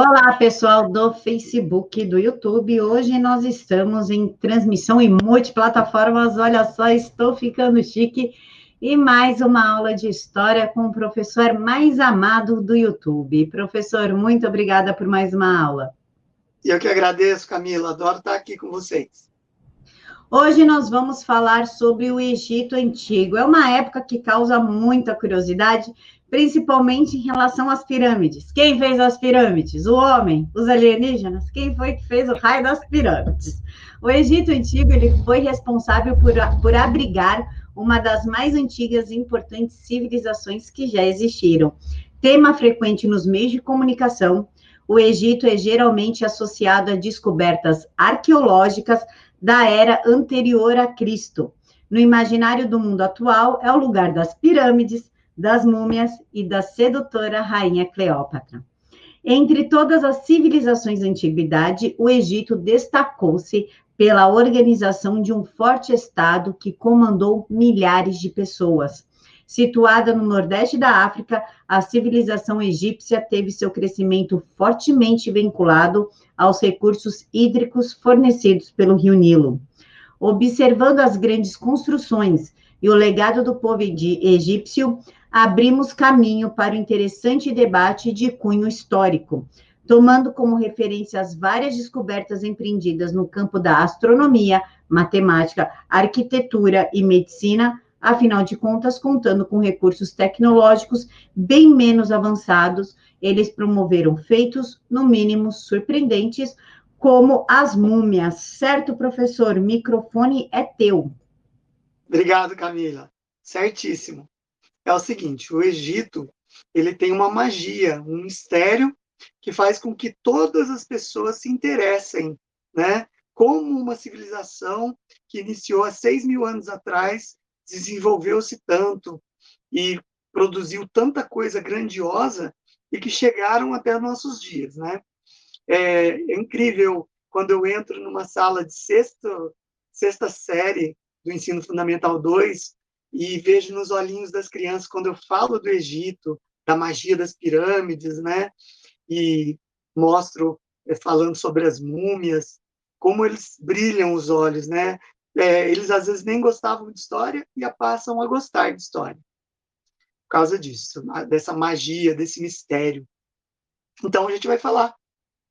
Olá, pessoal do Facebook, do YouTube. Hoje nós estamos em transmissão em multiplataformas. Olha só, estou ficando chique. E mais uma aula de história com o professor mais amado do YouTube. Professor, muito obrigada por mais uma aula. Eu que agradeço, Camila. Adoro estar aqui com vocês. Hoje nós vamos falar sobre o Egito Antigo. É uma época que causa muita curiosidade, principalmente em relação às pirâmides. Quem fez as pirâmides? O homem? Os alienígenas? Quem foi que fez o raio das pirâmides? O Egito Antigo ele foi responsável por, por abrigar uma das mais antigas e importantes civilizações que já existiram. Tema frequente nos meios de comunicação, o Egito é geralmente associado a descobertas arqueológicas da era anterior a Cristo. No imaginário do mundo atual, é o lugar das pirâmides, das múmias e da sedutora rainha Cleópatra. Entre todas as civilizações da antiguidade, o Egito destacou-se pela organização de um forte estado que comandou milhares de pessoas. Situada no nordeste da África, a civilização egípcia teve seu crescimento fortemente vinculado aos recursos hídricos fornecidos pelo rio Nilo. Observando as grandes construções e o legado do povo egípcio, abrimos caminho para o interessante debate de cunho histórico, tomando como referência as várias descobertas empreendidas no campo da astronomia, matemática, arquitetura e medicina, afinal de contas, contando com recursos tecnológicos bem menos avançados, eles promoveram feitos, no mínimo, surpreendentes, como as múmias. Certo, professor? Microfone é teu. Obrigado, Camila. Certíssimo é o seguinte: o Egito ele tem uma magia, um mistério que faz com que todas as pessoas se interessem, né? Como uma civilização que iniciou há seis mil anos atrás desenvolveu-se tanto e produziu tanta coisa grandiosa e que chegaram até nossos dias, né? É, é incrível quando eu entro numa sala de sexta, sexta série do ensino fundamental 2 e vejo nos olhinhos das crianças quando eu falo do Egito, da magia das pirâmides, né? E mostro é, falando sobre as múmias, como eles brilham os olhos, né? É, eles às vezes nem gostavam de história e passam a gostar de história por causa disso, dessa magia, desse mistério. Então a gente vai falar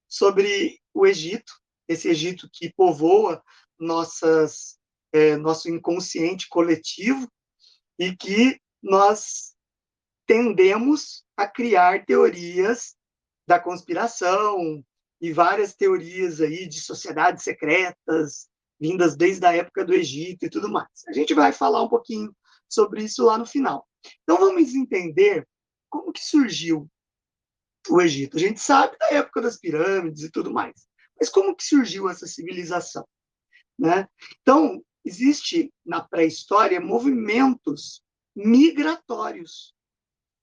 sobre o Egito, esse Egito que povoa nossas, é, nosso inconsciente coletivo e que nós tendemos a criar teorias da conspiração e várias teorias aí de sociedades secretas vindas desde a época do Egito e tudo mais. A gente vai falar um pouquinho sobre isso lá no final. Então vamos entender como que surgiu o Egito. A gente sabe da época das pirâmides e tudo mais, mas como que surgiu essa civilização, né? Então existe na pré-história movimentos migratórios,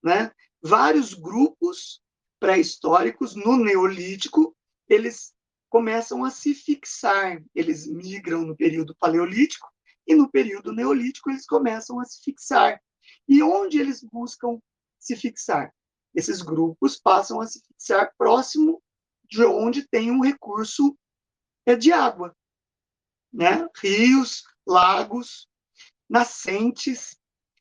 né? Vários grupos pré-históricos no Neolítico, eles começam a se fixar, eles migram no período paleolítico e no período neolítico eles começam a se fixar. E onde eles buscam se fixar? Esses grupos passam a se fixar próximo de onde tem um recurso é de água, né? Rios, lagos, nascentes,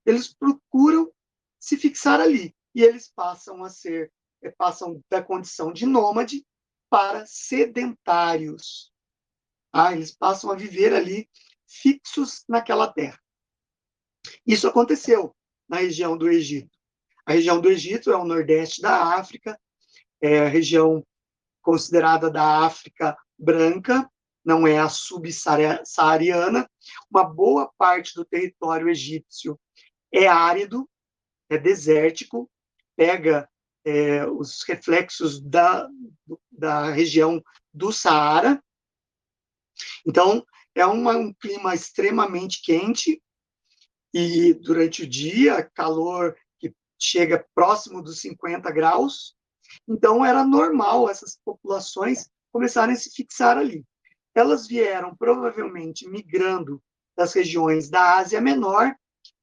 eles procuram se fixar ali e eles passam a ser eh, passam da condição de nômade para sedentários. Ah, eles passam a viver ali fixos naquela terra. Isso aconteceu na região do Egito. A região do Egito é o nordeste da África, é a região considerada da África branca, não é a subsaariana. Uma boa parte do território egípcio é árido, é desértico, pega é, os reflexos da, da região do Saara. Então, é uma, um clima extremamente quente e durante o dia, calor que chega próximo dos 50 graus. Então, era normal essas populações começarem a se fixar ali elas vieram provavelmente migrando das regiões da Ásia Menor,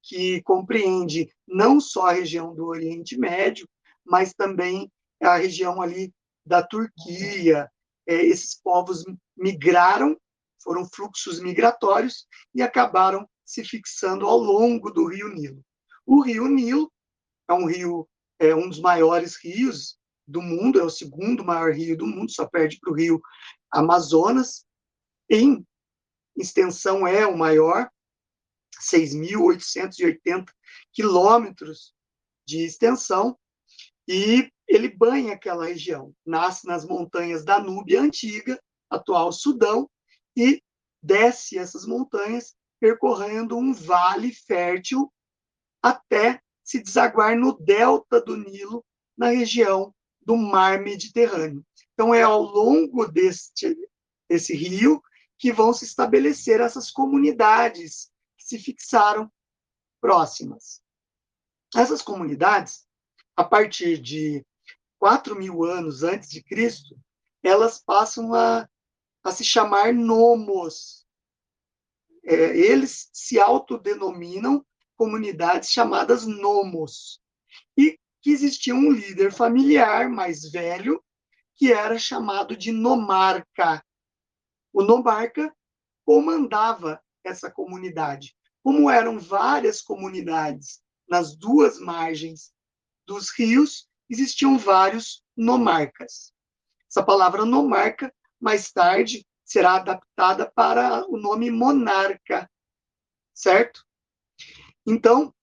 que compreende não só a região do Oriente Médio, mas também a região ali da Turquia. É, esses povos migraram, foram fluxos migratórios e acabaram se fixando ao longo do Rio Nilo. O Rio Nilo é um rio, é um dos maiores rios do mundo, é o segundo maior rio do mundo, só perde para o rio Amazonas. Em extensão é o maior, 6.880 quilômetros de extensão, e ele banha aquela região. Nasce nas montanhas da Núbia Antiga, atual Sudão, e desce essas montanhas, percorrendo um vale fértil até se desaguar no delta do Nilo, na região do Mar Mediterrâneo. Então, é ao longo deste, desse rio que vão se estabelecer essas comunidades que se fixaram próximas. Essas comunidades, a partir de 4 mil anos antes de Cristo, elas passam a, a se chamar nomos. É, eles se autodenominam comunidades chamadas nomos. E que existia um líder familiar mais velho que era chamado de nomarca. O nomarca comandava essa comunidade. Como eram várias comunidades nas duas margens dos rios, existiam vários nomarcas. Essa palavra nomarca, mais tarde, será adaptada para o nome monarca, certo? Então,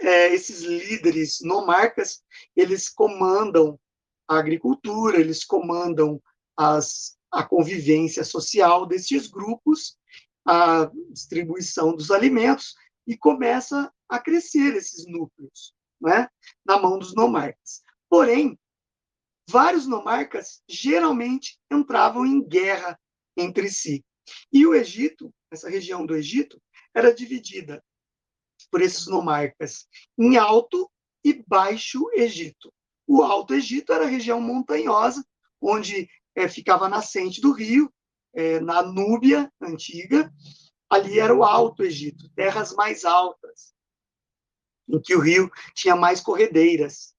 é, esses líderes nomarcas, eles comandam a agricultura, eles comandam as, a convivência social desses grupos, a distribuição dos alimentos, e começa a crescer esses núcleos, né, na mão dos nomarcas. Porém, vários nomarcas geralmente entravam em guerra entre si. E o Egito, essa região do Egito, era dividida por esses nomarcas em Alto e Baixo Egito. O Alto Egito era a região montanhosa, onde é, ficava nascente do rio, é, na Núbia antiga. Ali era o Alto Egito, terras mais altas, em que o rio tinha mais corredeiras.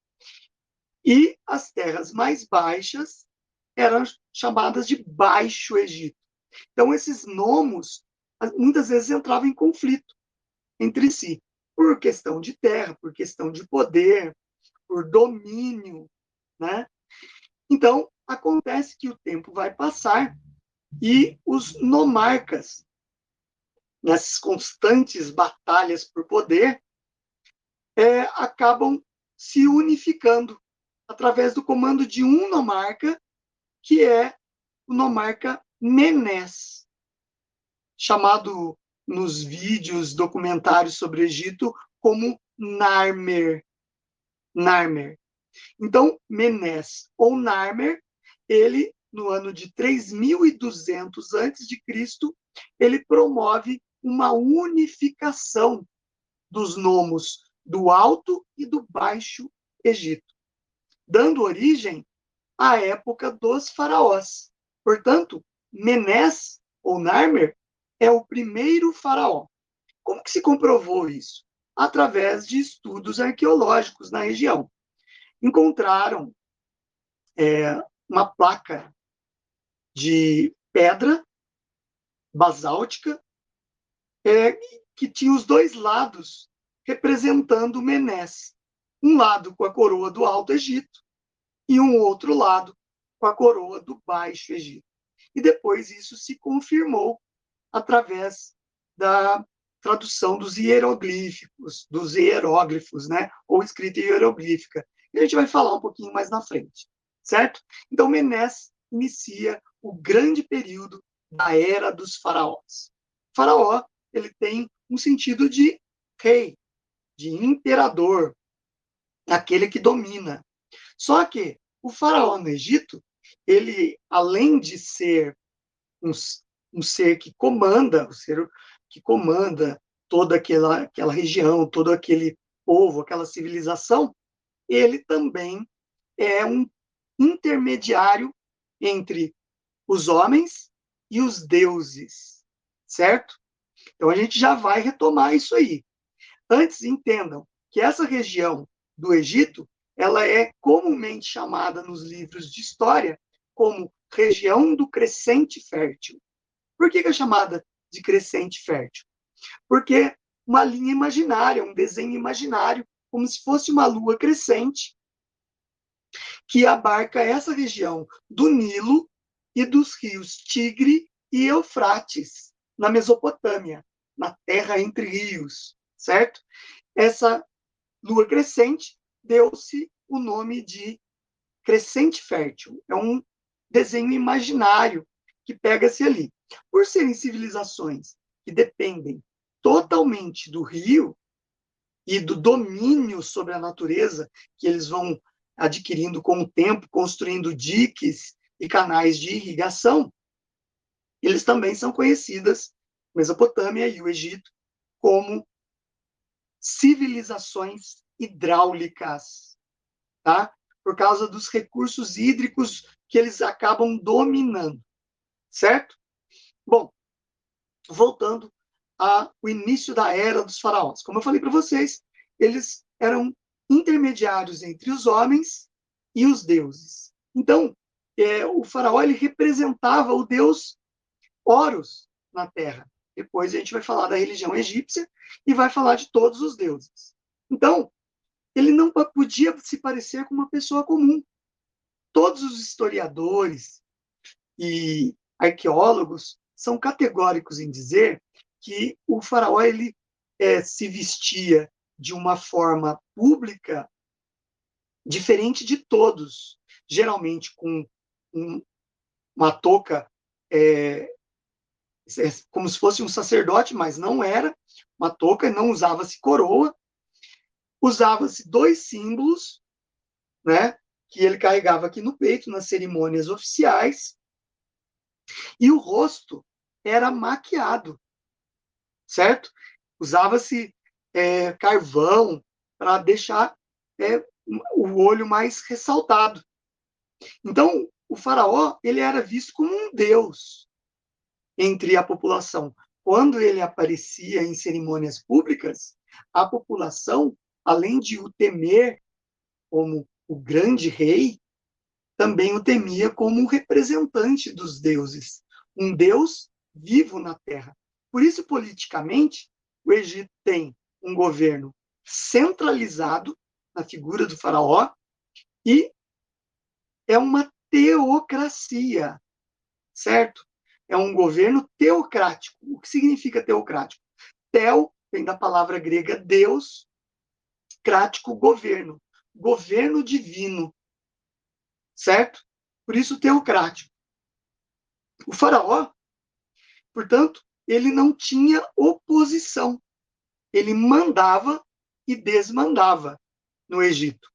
E as terras mais baixas eram chamadas de Baixo Egito. Então, esses nomos muitas vezes entravam em conflito entre si, por questão de terra, por questão de poder, por domínio, né? Então, acontece que o tempo vai passar e os nomarcas, nessas constantes batalhas por poder, é, acabam se unificando através do comando de um nomarca, que é o nomarca Menés, chamado nos vídeos, documentários sobre o Egito, como Narmer. Narmer. Então, Menés ou Narmer, ele, no ano de 3200 a.C., ele promove uma unificação dos nomos do Alto e do Baixo Egito, dando origem à época dos faraós. Portanto, Menés ou Narmer é o primeiro faraó. Como que se comprovou isso? Através de estudos arqueológicos na região. Encontraram é, uma placa de pedra basáltica é, que tinha os dois lados representando Menés. Um lado com a coroa do Alto Egito e um outro lado com a coroa do Baixo Egito. E depois isso se confirmou através da tradução dos hieroglíficos, dos hieróglifos, né? Ou escrita hieroglífica. E a gente vai falar um pouquinho mais na frente, certo? Então, Menés inicia o grande período da era dos faraós. Faraó, ele tem um sentido de rei, de imperador, aquele que domina. Só que o faraó no Egito, ele, além de ser um, um ser que comanda, um ser que comanda toda aquela, aquela região, todo aquele povo, aquela civilização, ele também é um intermediário entre os homens e os deuses, certo? Então a gente já vai retomar isso aí. Antes entendam que essa região do Egito ela é comumente chamada nos livros de história como região do crescente fértil. Por que, que é chamada de crescente fértil? Porque uma linha imaginária, um desenho imaginário, como se fosse uma lua crescente, que abarca essa região do Nilo e dos rios Tigre e Eufrates, na Mesopotâmia, na terra entre rios, certo? Essa lua crescente deu-se o nome de crescente fértil. É um desenho imaginário que pega-se ali. Por serem civilizações que dependem totalmente do rio e do domínio sobre a natureza que eles vão adquirindo com o tempo, construindo diques e canais de irrigação, eles também são conhecidas, Mesopotâmia e o Egito, como civilizações hidráulicas, tá? Por causa dos recursos hídricos que eles acabam dominando, certo? Bom, voltando ao início da era dos faraós. Como eu falei para vocês, eles eram intermediários entre os homens e os deuses. Então, é, o faraó ele representava o deus Horus na Terra. Depois a gente vai falar da religião egípcia e vai falar de todos os deuses. Então, ele não podia se parecer com uma pessoa comum. Todos os historiadores e arqueólogos são categóricos em dizer que o faraó ele é, se vestia de uma forma pública diferente de todos, geralmente com um, uma touca é, é, como se fosse um sacerdote, mas não era uma touca, não usava-se coroa, usava-se dois símbolos, né, que ele carregava aqui no peito nas cerimônias oficiais, e o rosto era maquiado, certo? Usava-se é, carvão para deixar é, o olho mais ressaltado. Então, o faraó ele era visto como um deus entre a população. Quando ele aparecia em cerimônias públicas, a população, além de o temer como o grande rei, também o temia como um representante dos deuses, um deus vivo na terra. Por isso, politicamente, o Egito tem um governo centralizado na figura do faraó e é uma teocracia, certo? É um governo teocrático. O que significa teocrático? Teo vem da palavra grega Deus, crático, governo. Governo divino, certo? Por isso teocrático. O faraó, portanto, ele não tinha oposição. Ele mandava e desmandava no Egito.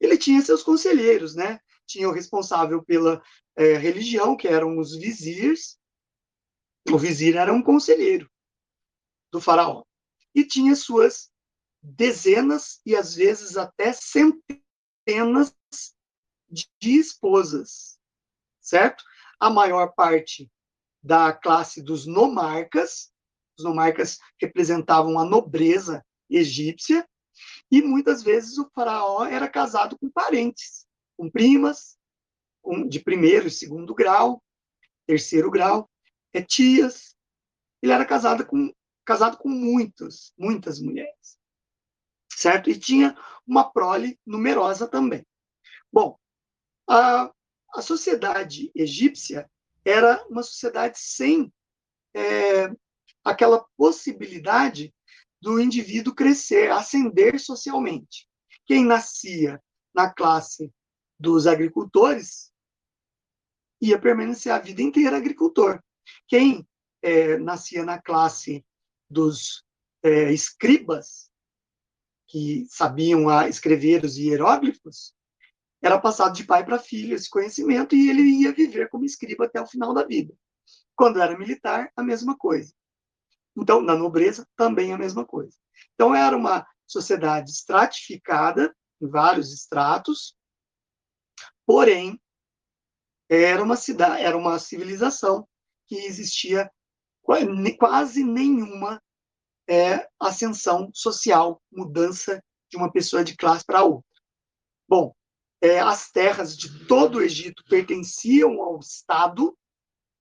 Ele tinha seus conselheiros, né? Tinha o responsável pela é, religião, que eram os vizirs. O vizir era um conselheiro do faraó. E tinha suas dezenas e às vezes até centenas de esposas, certo? A maior parte da classe dos nomarcas, os nomarcas representavam a nobreza egípcia, e muitas vezes o faraó era casado com parentes, com primas, com, de primeiro e segundo grau, terceiro grau, é, tias. Ele era casado com, casado com muitos, muitas mulheres, certo? E tinha uma prole numerosa também. Bom, a, a sociedade egípcia era uma sociedade sem é, aquela possibilidade do indivíduo crescer, ascender socialmente. Quem nascia na classe dos agricultores ia permanecer a vida inteira agricultor. Quem é, nascia na classe dos é, escribas, que sabiam a, escrever os hieróglifos, era passado de pai para filho esse conhecimento e ele ia viver como escriba até o final da vida. Quando era militar, a mesma coisa. Então, na nobreza, também a mesma coisa. Então, era uma sociedade estratificada, em vários estratos, porém, era uma cidade, era uma civilização que existia quase nenhuma é, ascensão social, mudança de uma pessoa de classe para outra. Bom, é, as terras de todo o Egito pertenciam ao Estado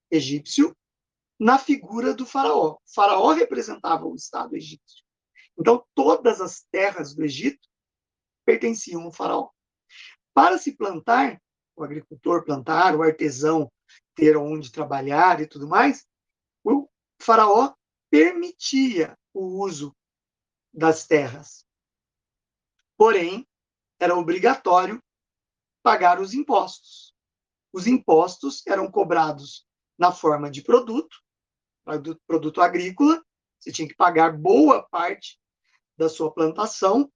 egípcio na figura do faraó. O faraó representava o Estado egípcio. Então, todas as terras do Egito pertenciam ao faraó. Para se plantar, o agricultor plantar, o artesão ter onde trabalhar e tudo mais, o faraó permitia o uso das terras. Porém, era obrigatório pagar os impostos. Os impostos eram cobrados na forma de produto, produto agrícola, você tinha que pagar boa parte da sua plantação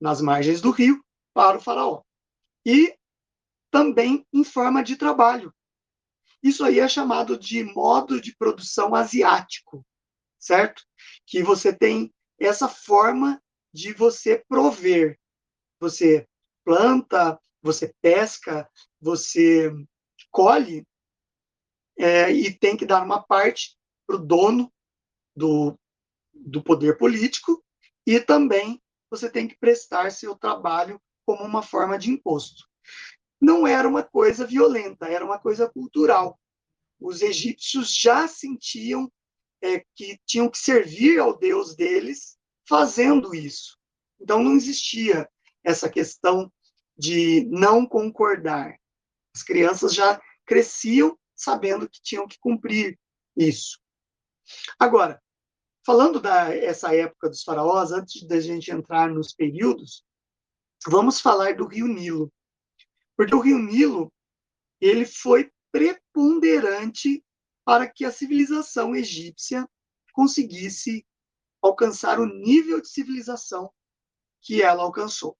nas margens do rio para o faraó. E também em forma de trabalho. Isso aí é chamado de modo de produção asiático, certo? Que você tem essa forma de você prover. Você planta, você pesca, você colhe é, e tem que dar uma parte para o dono do, do poder político e também você tem que prestar seu trabalho como uma forma de imposto. Não era uma coisa violenta, era uma coisa cultural. Os egípcios já sentiam é, que tinham que servir ao Deus deles fazendo isso. Então não existia essa questão de não concordar. As crianças já cresciam sabendo que tinham que cumprir isso. Agora, falando da essa época dos faraós, antes da gente entrar nos períodos, vamos falar do Rio Nilo. Porque o Rio Nilo, ele foi preponderante para que a civilização egípcia conseguisse alcançar o nível de civilização que ela alcançou.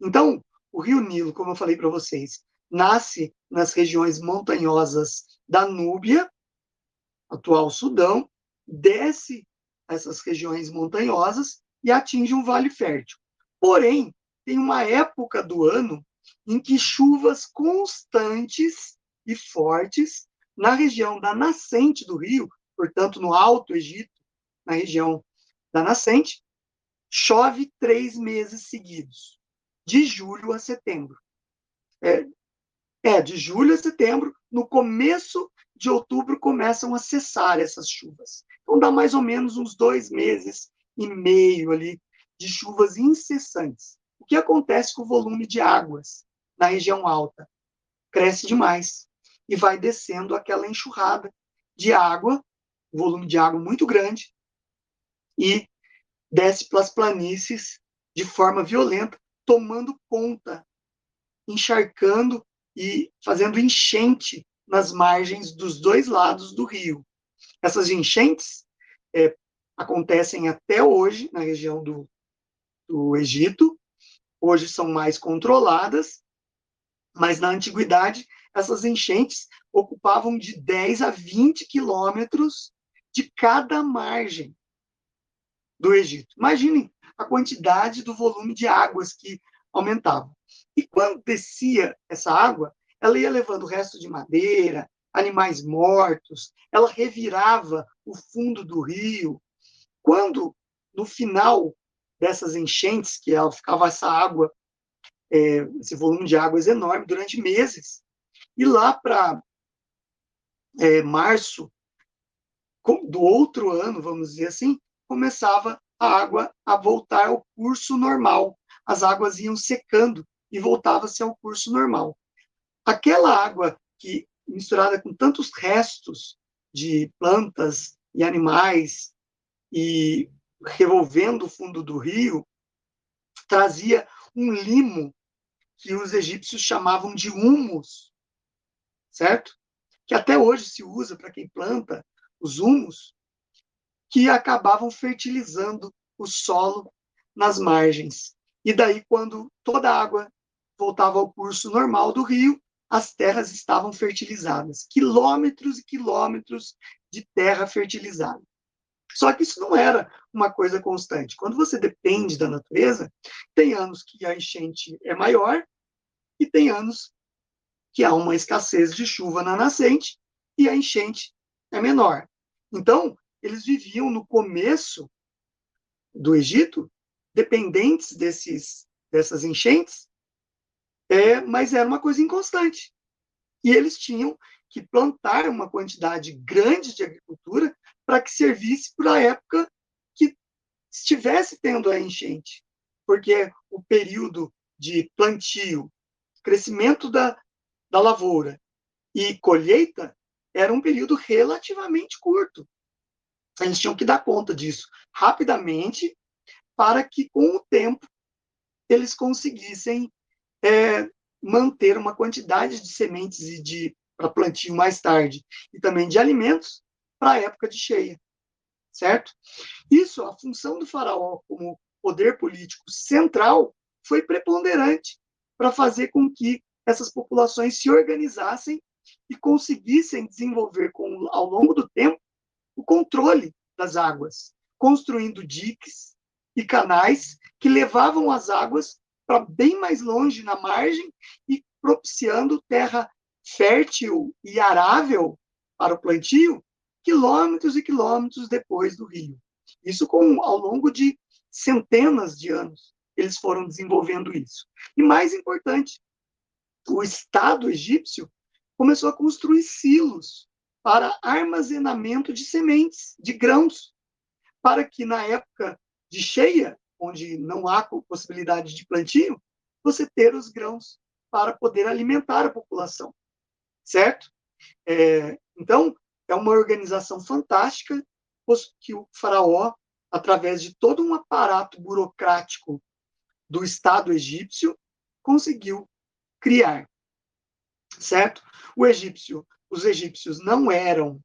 Então, o rio Nilo, como eu falei para vocês, nasce nas regiões montanhosas da Núbia, atual Sudão, desce essas regiões montanhosas e atinge um vale fértil. Porém, tem uma época do ano em que chuvas constantes e fortes na região da nascente do rio, portanto, no Alto Egito, na região da nascente, chove três meses seguidos, de julho a setembro. É, é, de julho a setembro, no começo de outubro começam a cessar essas chuvas. Então dá mais ou menos uns dois meses e meio ali de chuvas incessantes. O que acontece com o volume de águas na região alta? Cresce demais e vai descendo aquela enxurrada de água, volume de água muito grande, e desce pelas planícies de forma violenta, tomando conta, encharcando e fazendo enchente nas margens dos dois lados do rio. Essas enchentes é, acontecem até hoje na região do, do Egito, hoje são mais controladas, mas na antiguidade essas enchentes ocupavam de 10 a 20 quilômetros de cada margem do Egito. Imaginem a quantidade do volume de águas que aumentava. E quando descia essa água, ela ia levando resto de madeira, animais mortos, ela revirava o fundo do rio. Quando, no final dessas enchentes, que ela ficava essa água, é, esse volume de águas enorme durante meses, e lá para é, março do outro ano, vamos dizer assim, começava a água a voltar ao curso normal. As águas iam secando e voltava-se ao curso normal. Aquela água que misturada com tantos restos de plantas e animais e revolvendo o fundo do rio, trazia um limo que os egípcios chamavam de humus, certo? Que até hoje se usa para quem planta os humus, que acabavam fertilizando o solo nas margens. E daí, quando toda a água voltava ao curso normal do rio, as terras estavam fertilizadas. Quilômetros e quilômetros de terra fertilizada. Só que isso não era uma coisa constante. Quando você depende da natureza, tem anos que a enchente é maior e tem anos que há uma escassez de chuva na nascente e a enchente é menor. Então, eles viviam no começo do Egito dependentes desses, dessas enchentes é, mas era uma coisa inconstante. E eles tinham que plantar uma quantidade grande de agricultura para que servisse para a época que estivesse tendo a enchente. Porque o período de plantio, crescimento da, da lavoura e colheita era um período relativamente curto. Eles tinham que dar conta disso rapidamente para que, com o tempo, eles conseguissem é, manter uma quantidade de sementes e de para plantio mais tarde e também de alimentos para a época de cheia, certo? Isso, a função do faraó como poder político central foi preponderante para fazer com que essas populações se organizassem e conseguissem desenvolver com, ao longo do tempo o controle das águas, construindo diques e canais que levavam as águas para bem mais longe na margem e propiciando terra fértil e arável para o plantio quilômetros e quilômetros depois do rio. Isso com ao longo de centenas de anos eles foram desenvolvendo isso. E mais importante, o Estado egípcio começou a construir silos para armazenamento de sementes, de grãos, para que na época de cheia onde não há possibilidade de plantio, você ter os grãos para poder alimentar a população, certo? É, então, é uma organização fantástica que o faraó, através de todo um aparato burocrático do Estado egípcio, conseguiu criar, certo? O egípcio, os egípcios não eram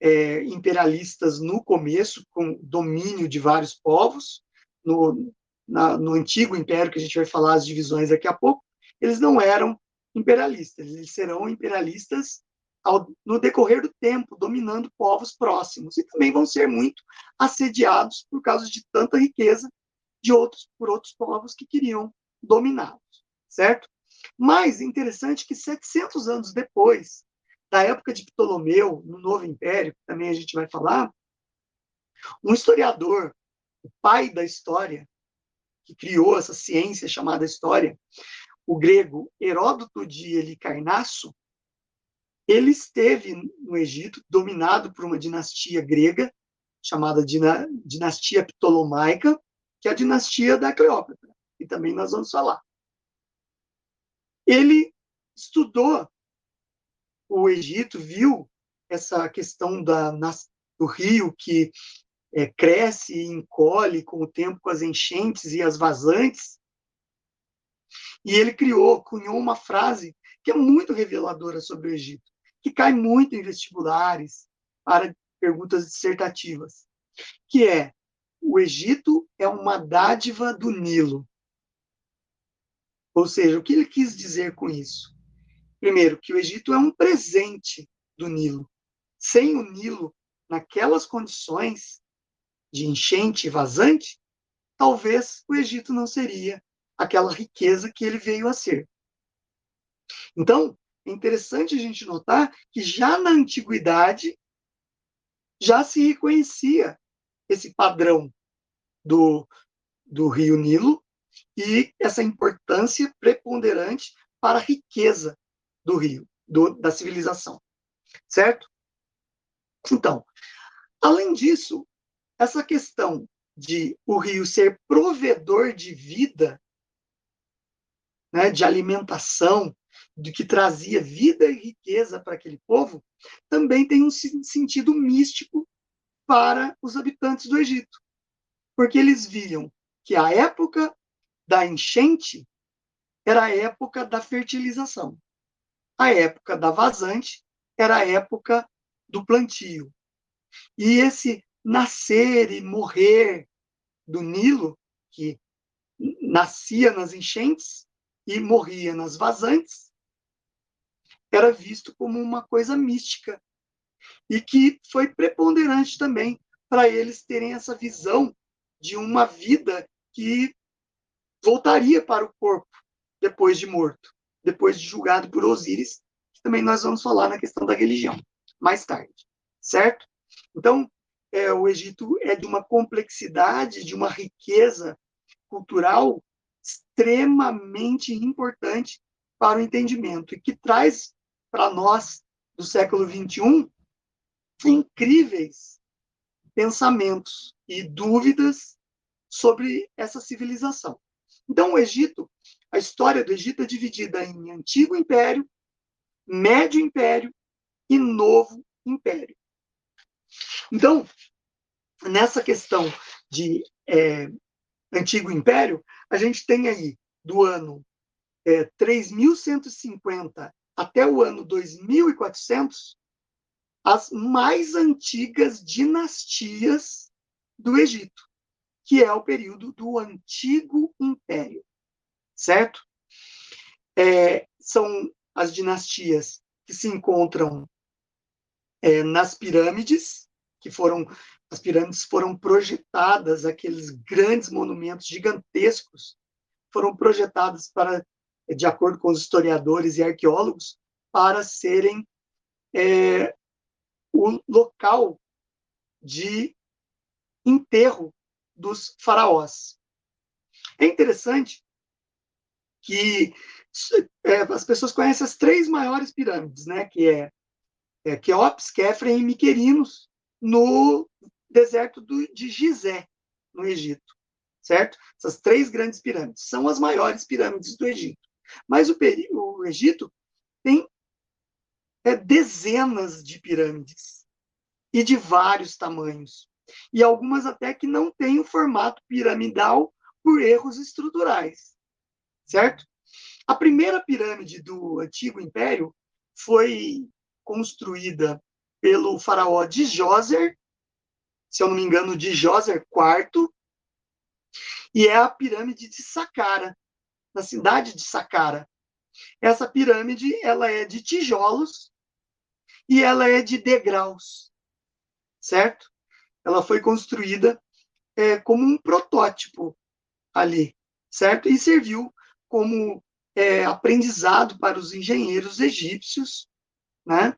é, imperialistas no começo, com domínio de vários povos, no, na, no antigo império, que a gente vai falar as divisões daqui a pouco, eles não eram imperialistas, eles serão imperialistas ao, no decorrer do tempo, dominando povos próximos, e também vão ser muito assediados por causa de tanta riqueza de outros por outros povos que queriam dominá-los, certo? Mas interessante que 700 anos depois da época de Ptolomeu, no Novo Império, que também a gente vai falar, um historiador o pai da história, que criou essa ciência chamada história, o grego Heródoto de Helicarnasso, ele esteve no Egito, dominado por uma dinastia grega, chamada dinastia ptolomaica, que é a dinastia da Cleópatra, e também nós vamos falar. Ele estudou o Egito, viu essa questão da, do rio que é, cresce e encolhe com o tempo com as enchentes e as vazantes. E ele criou, cunhou uma frase que é muito reveladora sobre o Egito, que cai muito em vestibulares para perguntas dissertativas, que é o Egito é uma dádiva do Nilo. Ou seja, o que ele quis dizer com isso? Primeiro, que o Egito é um presente do Nilo. Sem o Nilo, naquelas condições, de enchente vazante, talvez o Egito não seria aquela riqueza que ele veio a ser. Então, é interessante a gente notar que já na antiguidade já se reconhecia esse padrão do, do rio Nilo e essa importância preponderante para a riqueza do rio, do, da civilização. Certo? Então, além disso, essa questão de o rio ser provedor de vida, né, de alimentação, de que trazia vida e riqueza para aquele povo, também tem um sentido místico para os habitantes do Egito. Porque eles viam que a época da enchente era a época da fertilização. A época da vazante era a época do plantio. E esse nascer e morrer do Nilo, que nascia nas enchentes e morria nas vazantes, era visto como uma coisa mística e que foi preponderante também para eles terem essa visão de uma vida que voltaria para o corpo depois de morto, depois de julgado por Osíris, que também nós vamos falar na questão da religião mais tarde, certo? Então, é, o Egito é de uma complexidade, de uma riqueza cultural extremamente importante para o entendimento e que traz para nós do século 21 incríveis pensamentos e dúvidas sobre essa civilização. Então, o Egito, a história do Egito é dividida em Antigo Império, Médio Império e Novo Império. Então, nessa questão de é, Antigo Império, a gente tem aí do ano é, 3150 até o ano 2400 as mais antigas dinastias do Egito, que é o período do Antigo Império, certo? É, são as dinastias que se encontram é, nas pirâmides, que foram as pirâmides foram projetadas, aqueles grandes monumentos gigantescos foram projetados para, de acordo com os historiadores e arqueólogos, para serem é, o local de enterro dos faraós. É interessante que é, as pessoas conhecem as três maiores pirâmides, né? Que é, é Queops, Kefren e Miquerinos, no deserto do, de Gizé, no Egito, certo? Essas três grandes pirâmides são as maiores pirâmides do Egito. Mas o, o Egito tem é, dezenas de pirâmides e de vários tamanhos. E algumas até que não têm o formato piramidal por erros estruturais, certo? A primeira pirâmide do Antigo Império foi construída pelo faraó Djoser, se eu não me engano, Djoser IV, e é a pirâmide de Saqqara, na cidade de Saqqara. Essa pirâmide ela é de tijolos e ela é de degraus, certo? Ela foi construída é, como um protótipo ali, certo? E serviu como é, aprendizado para os engenheiros egípcios, né?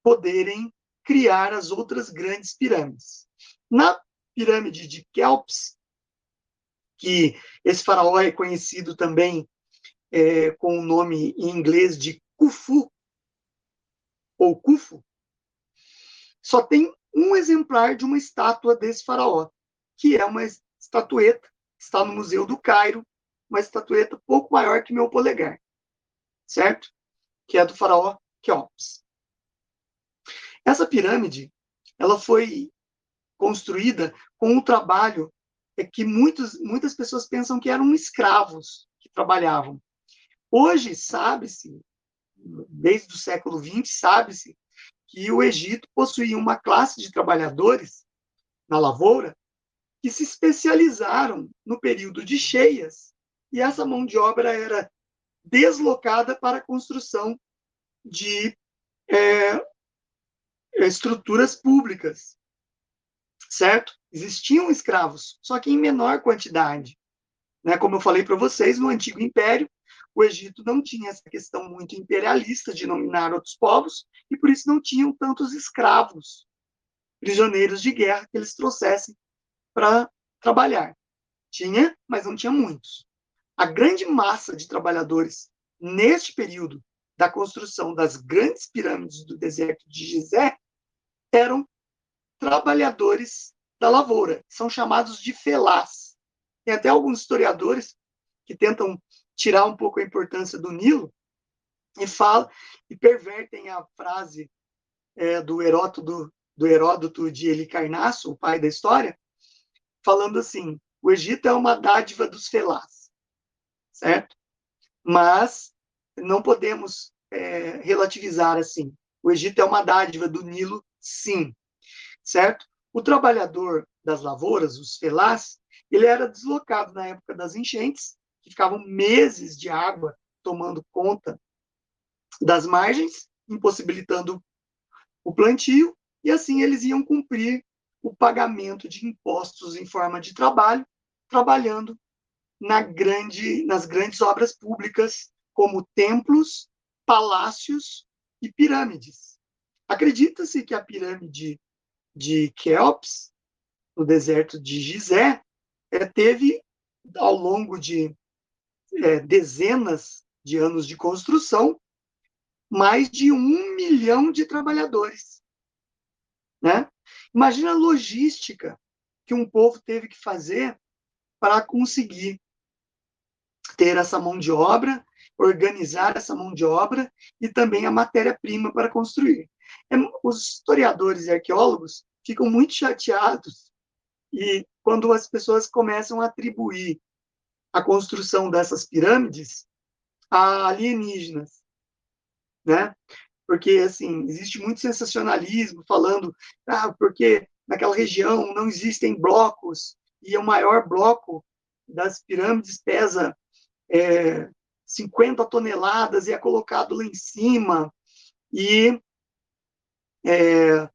Poderem criar as outras grandes pirâmides. Na pirâmide de Kelps, que esse faraó é conhecido também é, com o nome em inglês de Khufu, ou Khufu, só tem um exemplar de uma estátua desse faraó, que é uma estatueta, está no Museu do Cairo, uma estatueta pouco maior que meu polegar, certo? Que é do faraó Keops. Essa pirâmide, ela foi construída com um trabalho é que muitos, muitas pessoas pensam que eram escravos que trabalhavam. Hoje, sabe-se, desde o século XX, sabe-se que o Egito possuía uma classe de trabalhadores na lavoura que se especializaram no período de cheias, e essa mão de obra era deslocada para a construção de é, estruturas públicas, certo? Existiam escravos, só que em menor quantidade. Né? Como eu falei para vocês, no Antigo Império, o Egito não tinha essa questão muito imperialista de nominar outros povos, e por isso não tinham tantos escravos, prisioneiros de guerra que eles trouxessem para trabalhar. Tinha, mas não tinha muitos. A grande massa de trabalhadores neste período da construção das grandes pirâmides do deserto de Gizé eram trabalhadores da lavoura, são chamados de felás. Tem até alguns historiadores que tentam tirar um pouco a importância do Nilo e fala e pervertem a frase é, do Heródoto do, do Heródoto de Helicarnasso, o pai da história, falando assim: o Egito é uma dádiva dos felás, certo? Mas não podemos é, relativizar assim. O Egito é uma dádiva do Nilo, sim, certo? O trabalhador das lavouras, os felás, ele era deslocado na época das enchentes que ficavam meses de água tomando conta das margens, impossibilitando o plantio, e assim eles iam cumprir o pagamento de impostos em forma de trabalho, trabalhando na grande, nas grandes obras públicas, como templos, palácios e pirâmides. Acredita-se que a pirâmide de Keops, no deserto de Gizé, é, teve, ao longo de é, dezenas de anos de construção, mais de um milhão de trabalhadores. Né? Imagina a logística que um povo teve que fazer para conseguir ter essa mão de obra, organizar essa mão de obra e também a matéria-prima para construir. É, os historiadores e arqueólogos ficam muito chateados e quando as pessoas começam a atribuir a construção dessas pirâmides a alienígenas, né? Porque assim existe muito sensacionalismo falando, ah, porque naquela região não existem blocos e o maior bloco das pirâmides pesa é, 50 toneladas e é colocado lá em cima e é,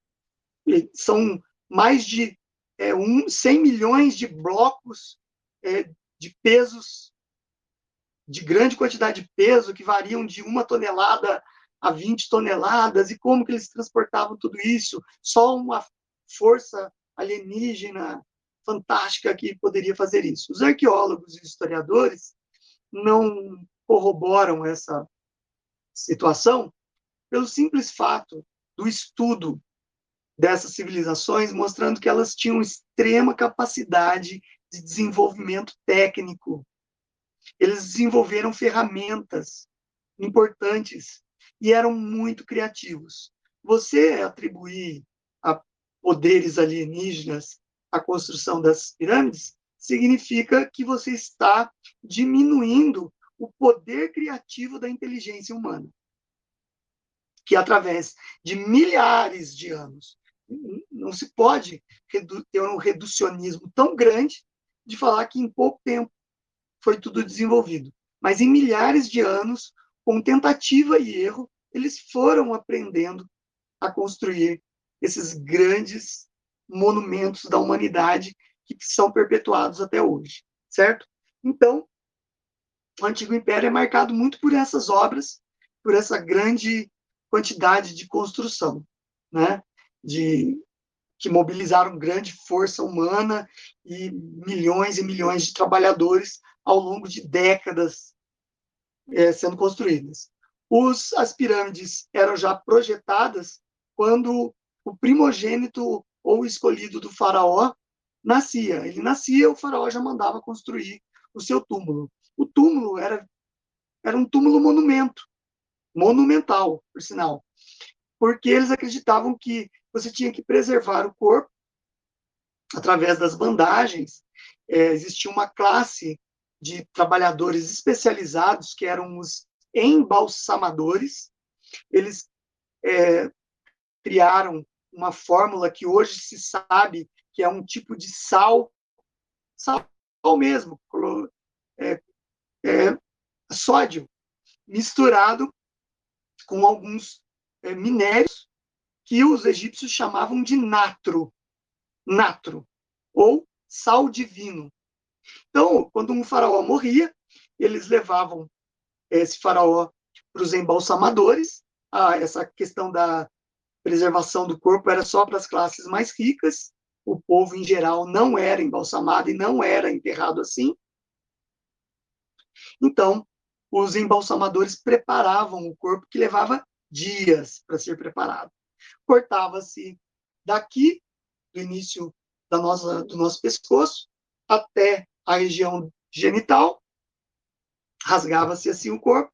são mais de é, um, 100 milhões de blocos é, de pesos, de grande quantidade de peso, que variam de uma tonelada a 20 toneladas, e como que eles transportavam tudo isso? Só uma força alienígena fantástica que poderia fazer isso. Os arqueólogos e historiadores não corroboram essa situação pelo simples fato do estudo dessas civilizações, mostrando que elas tinham extrema capacidade de desenvolvimento técnico. Eles desenvolveram ferramentas importantes e eram muito criativos. Você atribuir a poderes alienígenas a construção das pirâmides significa que você está diminuindo o poder criativo da inteligência humana, que através de milhares de anos não se pode ter um reducionismo tão grande de falar que em pouco tempo foi tudo desenvolvido. Mas em milhares de anos, com tentativa e erro, eles foram aprendendo a construir esses grandes monumentos da humanidade que são perpetuados até hoje, certo? Então, o Antigo Império é marcado muito por essas obras, por essa grande quantidade de construção, né? De que mobilizaram grande força humana e milhões e milhões de trabalhadores ao longo de décadas é, sendo construídas. Os, as pirâmides eram já projetadas quando o primogênito ou escolhido do faraó nascia. Ele nascia, o faraó já mandava construir o seu túmulo. O túmulo era, era um túmulo monumento, monumental, por sinal, porque eles acreditavam que você tinha que preservar o corpo através das bandagens. É, existia uma classe de trabalhadores especializados que eram os embalsamadores. Eles é, criaram uma fórmula que hoje se sabe que é um tipo de sal, sal mesmo, é, é, sódio, misturado com alguns é, minérios que os egípcios chamavam de natro, natro, ou sal divino. Então, quando um faraó morria, eles levavam esse faraó para os embalsamadores, ah, essa questão da preservação do corpo era só para as classes mais ricas, o povo em geral não era embalsamado e não era enterrado assim. Então, os embalsamadores preparavam o corpo que levava dias para ser preparado. Cortava-se daqui, do início da nossa, do nosso pescoço, até a região genital, rasgava-se assim o corpo,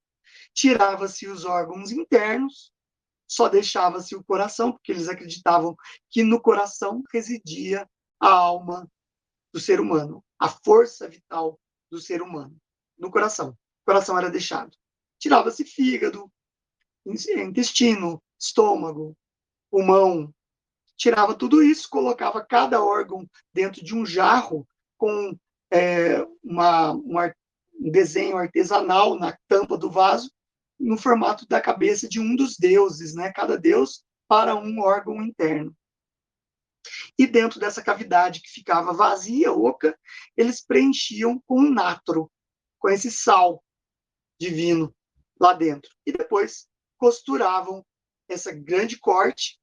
tirava-se os órgãos internos, só deixava-se o coração, porque eles acreditavam que no coração residia a alma do ser humano, a força vital do ser humano, no coração. O coração era deixado. Tirava-se fígado, intestino, estômago, pulmão, tirava tudo isso, colocava cada órgão dentro de um jarro com é, uma, um desenho artesanal na tampa do vaso no formato da cabeça de um dos deuses, né? Cada deus para um órgão interno. E dentro dessa cavidade que ficava vazia, oca, eles preenchiam com um natro, com esse sal divino lá dentro. E depois costuravam essa grande corte.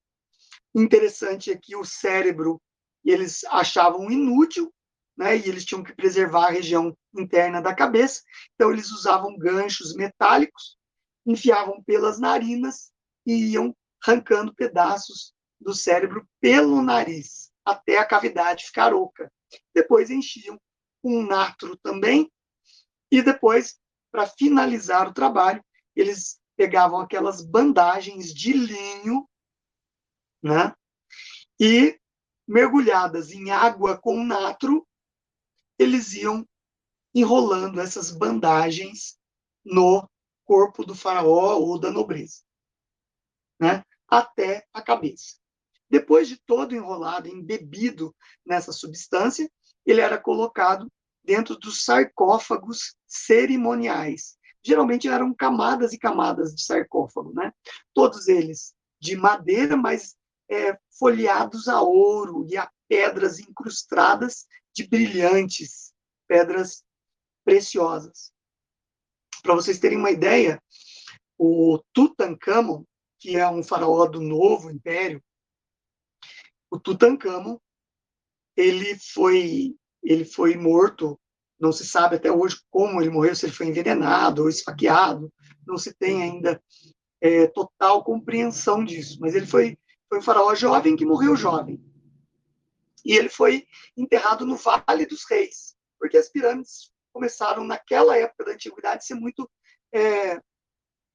Interessante é que o cérebro eles achavam inútil, né, e eles tinham que preservar a região interna da cabeça, então eles usavam ganchos metálicos, enfiavam pelas narinas e iam arrancando pedaços do cérebro pelo nariz, até a cavidade ficar oca. Depois enchiam um natro também, e depois, para finalizar o trabalho, eles pegavam aquelas bandagens de linho, né? E mergulhadas em água com natro, eles iam enrolando essas bandagens no corpo do faraó ou da nobreza, né? até a cabeça. Depois de todo enrolado, embebido nessa substância, ele era colocado dentro dos sarcófagos cerimoniais. Geralmente eram camadas e camadas de sarcófago, né? Todos eles de madeira, mas é, folheados a ouro e a pedras incrustadas de brilhantes, pedras preciosas. Para vocês terem uma ideia, o Tutankhamon, que é um faraó do novo império, o Tutankhamon, ele foi ele foi morto, não se sabe até hoje como ele morreu, se ele foi envenenado ou esfaqueado, não se tem ainda é, total compreensão disso, mas ele foi foi um faraó jovem que morreu jovem. E ele foi enterrado no Vale dos Reis, porque as pirâmides começaram, naquela época da antiguidade, a ser muito é,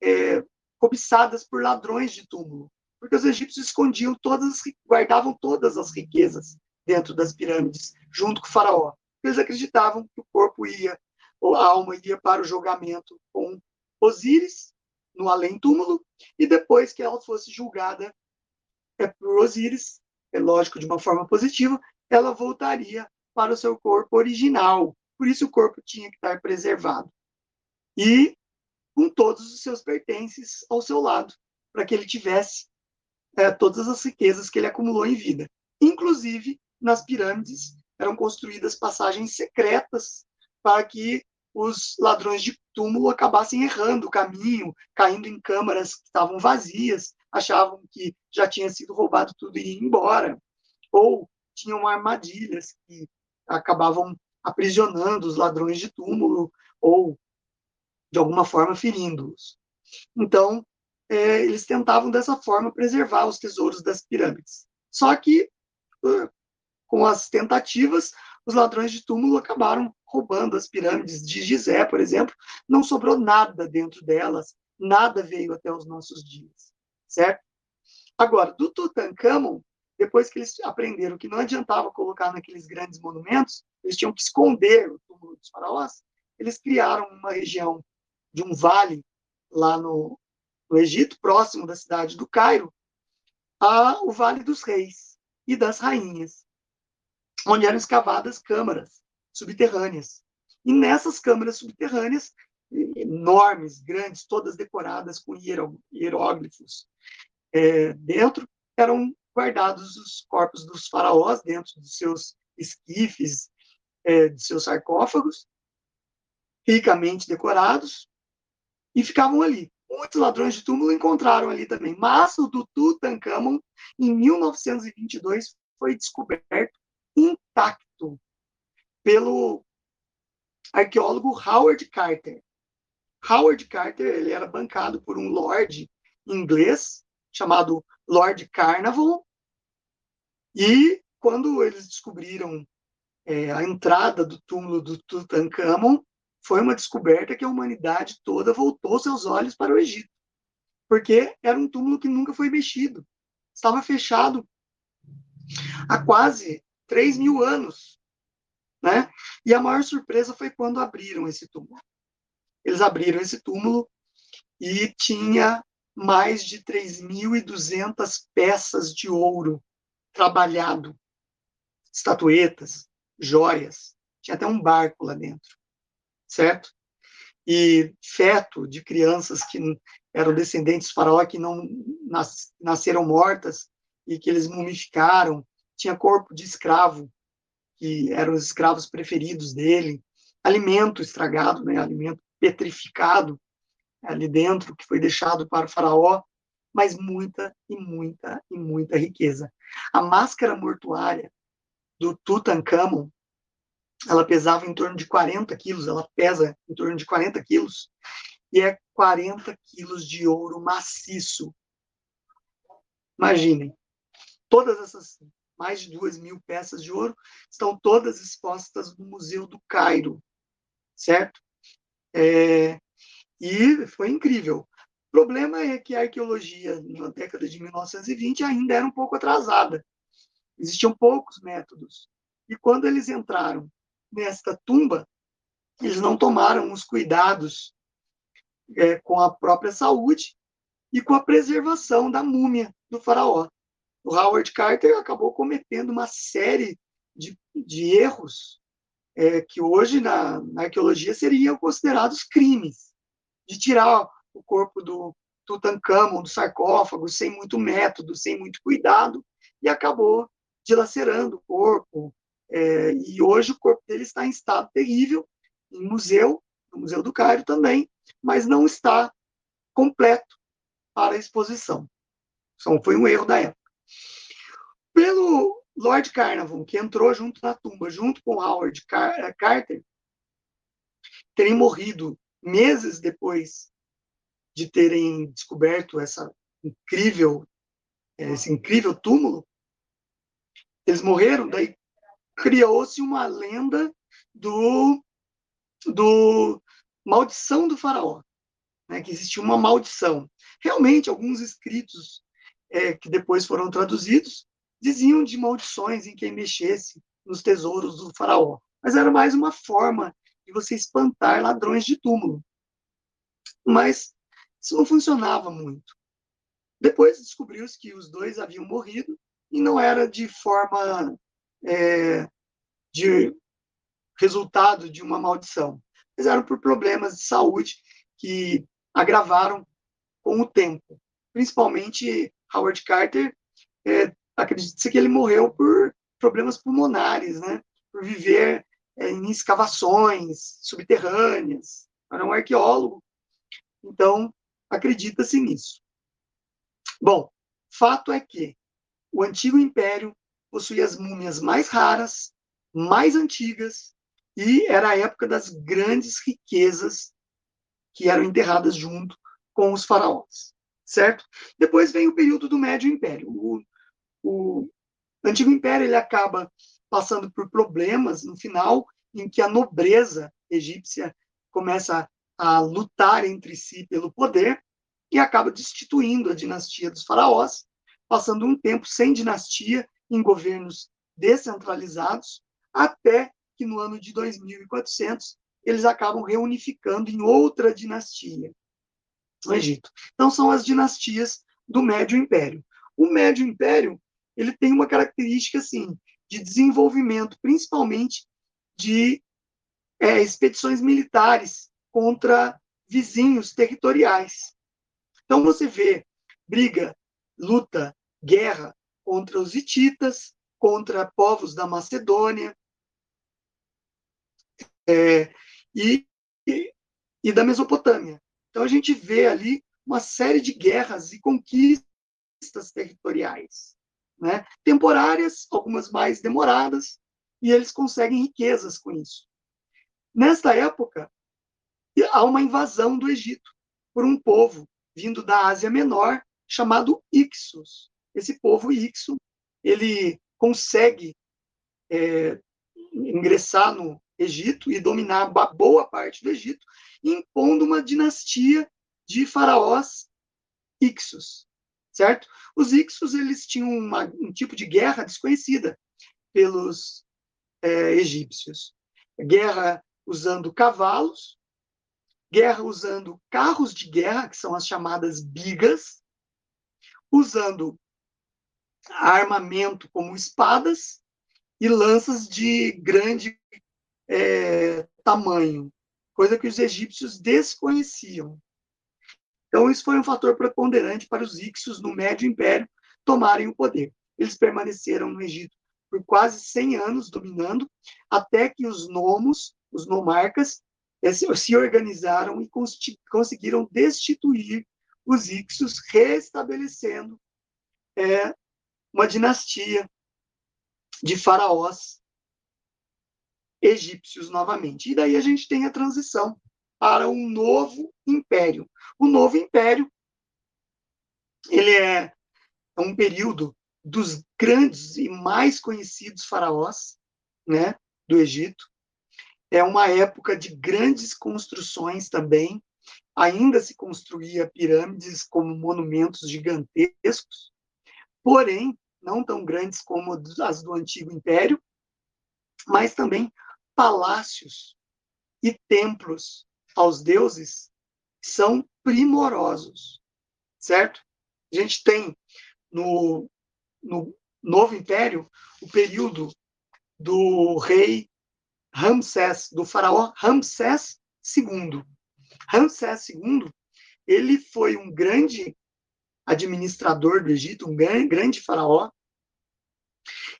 é, cobiçadas por ladrões de túmulo, porque os egípcios escondiam todas, guardavam todas as riquezas dentro das pirâmides, junto com o faraó. Eles acreditavam que o corpo ia, ou a alma ia para o julgamento com Osíris, no além-túmulo, e depois que ela fosse julgada é, por Osíris, é lógico, de uma forma positiva, ela voltaria para o seu corpo original. Por isso o corpo tinha que estar preservado. E com todos os seus pertences ao seu lado, para que ele tivesse é, todas as riquezas que ele acumulou em vida. Inclusive, nas pirâmides eram construídas passagens secretas para que os ladrões de túmulo acabassem errando o caminho, caindo em câmaras que estavam vazias, achavam que já tinha sido roubado tudo e ia embora, ou tinham armadilhas que acabavam aprisionando os ladrões de túmulo ou de alguma forma ferindo-os. Então, é, eles tentavam dessa forma preservar os tesouros das pirâmides. Só que, com as tentativas, os ladrões de túmulo acabaram roubando as pirâmides de Gizé, por exemplo. Não sobrou nada dentro delas, nada veio até os nossos dias, certo? Agora, do Tutankhamon, depois que eles aprenderam que não adiantava colocar naqueles grandes monumentos, eles tinham que esconder o túmulo dos faraós, eles criaram uma região de um vale lá no, no Egito, próximo da cidade do Cairo, a, o Vale dos Reis e das Rainhas, onde eram escavadas câmaras subterrâneas. E nessas câmaras subterrâneas, enormes, grandes, todas decoradas com hieróglifos é, dentro, eram guardados os corpos dos faraós dentro dos seus esquifes, é, de seus sarcófagos, ricamente decorados, e ficavam ali. Muitos ladrões de túmulo encontraram ali também. Mas o do Tutankhamon, em 1922, foi descoberto intacto pelo arqueólogo Howard Carter. Howard Carter ele era bancado por um lord inglês chamado Lord Carnarvon e quando eles descobriram é, a entrada do túmulo do Tutankhamon foi uma descoberta que a humanidade toda voltou seus olhos para o Egito, porque era um túmulo que nunca foi mexido, estava fechado há quase 3 mil anos. Né? E a maior surpresa foi quando abriram esse túmulo. Eles abriram esse túmulo e tinha mais de 3.200 peças de ouro trabalhado, estatuetas, joias, tinha até um barco lá dentro certo? E feto de crianças que eram descendentes de faraó que não nas, nasceram mortas e que eles mumificaram, tinha corpo de escravo, que eram os escravos preferidos dele, alimento estragado, né, alimento petrificado ali dentro, que foi deixado para o faraó, mas muita e muita e muita riqueza. A máscara mortuária do Tutankhamon ela pesava em torno de 40 quilos, ela pesa em torno de 40 quilos, e é 40 quilos de ouro maciço. Imaginem, todas essas mais de duas mil peças de ouro estão todas expostas no Museu do Cairo, certo? É, e foi incrível. O problema é que a arqueologia, na década de 1920, ainda era um pouco atrasada. Existiam poucos métodos. E quando eles entraram nesta tumba, eles não tomaram os cuidados é, com a própria saúde e com a preservação da múmia do faraó. O Howard Carter acabou cometendo uma série de, de erros é, que hoje na, na, arqueologia seriam considerados crimes, de tirar o corpo do Tutankhamon do sarcófago sem muito método, sem muito cuidado, e acabou dilacerando o corpo. É, e hoje o corpo dele está em estado terrível, em museu, no Museu do Cairo também, mas não está completo para exposição. Então, foi um erro da época. Pelo Lord Carnarvon, que entrou junto na tumba, junto com Howard eh, Carter, terem morrido meses depois de terem descoberto essa incrível, esse incrível túmulo, eles morreram, daí criou-se uma lenda do, do maldição do faraó, né, que existia uma maldição. Realmente, alguns escritos é, que depois foram traduzidos diziam de maldições em quem mexesse nos tesouros do faraó, mas era mais uma forma de você espantar ladrões de túmulo. Mas isso não funcionava muito. Depois descobriu-se que os dois haviam morrido e não era de forma é, de resultado de uma maldição, mas eram por problemas de saúde que agravaram com o tempo. Principalmente Howard Carter, é, acredita-se que ele morreu por problemas pulmonares, né? por viver é, em escavações subterrâneas. Era um arqueólogo, então acredita-se nisso. Bom, fato é que o antigo império possuía as múmias mais raras, mais antigas, e era a época das grandes riquezas que eram enterradas junto com os faraós, certo? Depois vem o período do Médio Império. O, o Antigo Império ele acaba passando por problemas no final, em que a nobreza egípcia começa a lutar entre si pelo poder e acaba destituindo a dinastia dos faraós, passando um tempo sem dinastia em governos descentralizados, até que no ano de 2400 eles acabam reunificando em outra dinastia, Egito. Então são as dinastias do Médio Império. O Médio Império ele tem uma característica assim de desenvolvimento, principalmente de é, expedições militares contra vizinhos territoriais. Então você vê briga, luta, guerra contra os hititas, contra povos da Macedônia, é, e, e, e da Mesopotâmia. Então a gente vê ali uma série de guerras e conquistas territoriais, né? temporárias, algumas mais demoradas, e eles conseguem riquezas com isso. Nesta época, há uma invasão do Egito por um povo vindo da Ásia Menor chamado Ixos. Esse povo Ixo, ele consegue é, ingressar no, Egito e dominar boa parte do Egito, impondo uma dinastia de faraós Ixos, certo? Os Ixos eles tinham uma, um tipo de guerra desconhecida pelos é, egípcios. Guerra usando cavalos, guerra usando carros de guerra, que são as chamadas bigas, usando armamento como espadas e lanças de grande é, tamanho, coisa que os egípcios desconheciam. Então, isso foi um fator preponderante para os ixos no Médio Império tomarem o poder. Eles permaneceram no Egito por quase 100 anos, dominando, até que os nomos, os nomarcas, eh, se organizaram e conseguiram destituir os ixos, restabelecendo é, uma dinastia de faraós egípcios novamente. E daí a gente tem a transição para um novo império. O novo império ele é um período dos grandes e mais conhecidos faraós, né, do Egito. É uma época de grandes construções também. Ainda se construía pirâmides como monumentos gigantescos, porém não tão grandes como as do antigo império, mas também palácios e templos aos deuses são primorosos, certo? A gente tem no, no Novo Império o período do rei Ramsés, do faraó Ramsés II. Ramsés II, ele foi um grande administrador do Egito, um grande faraó.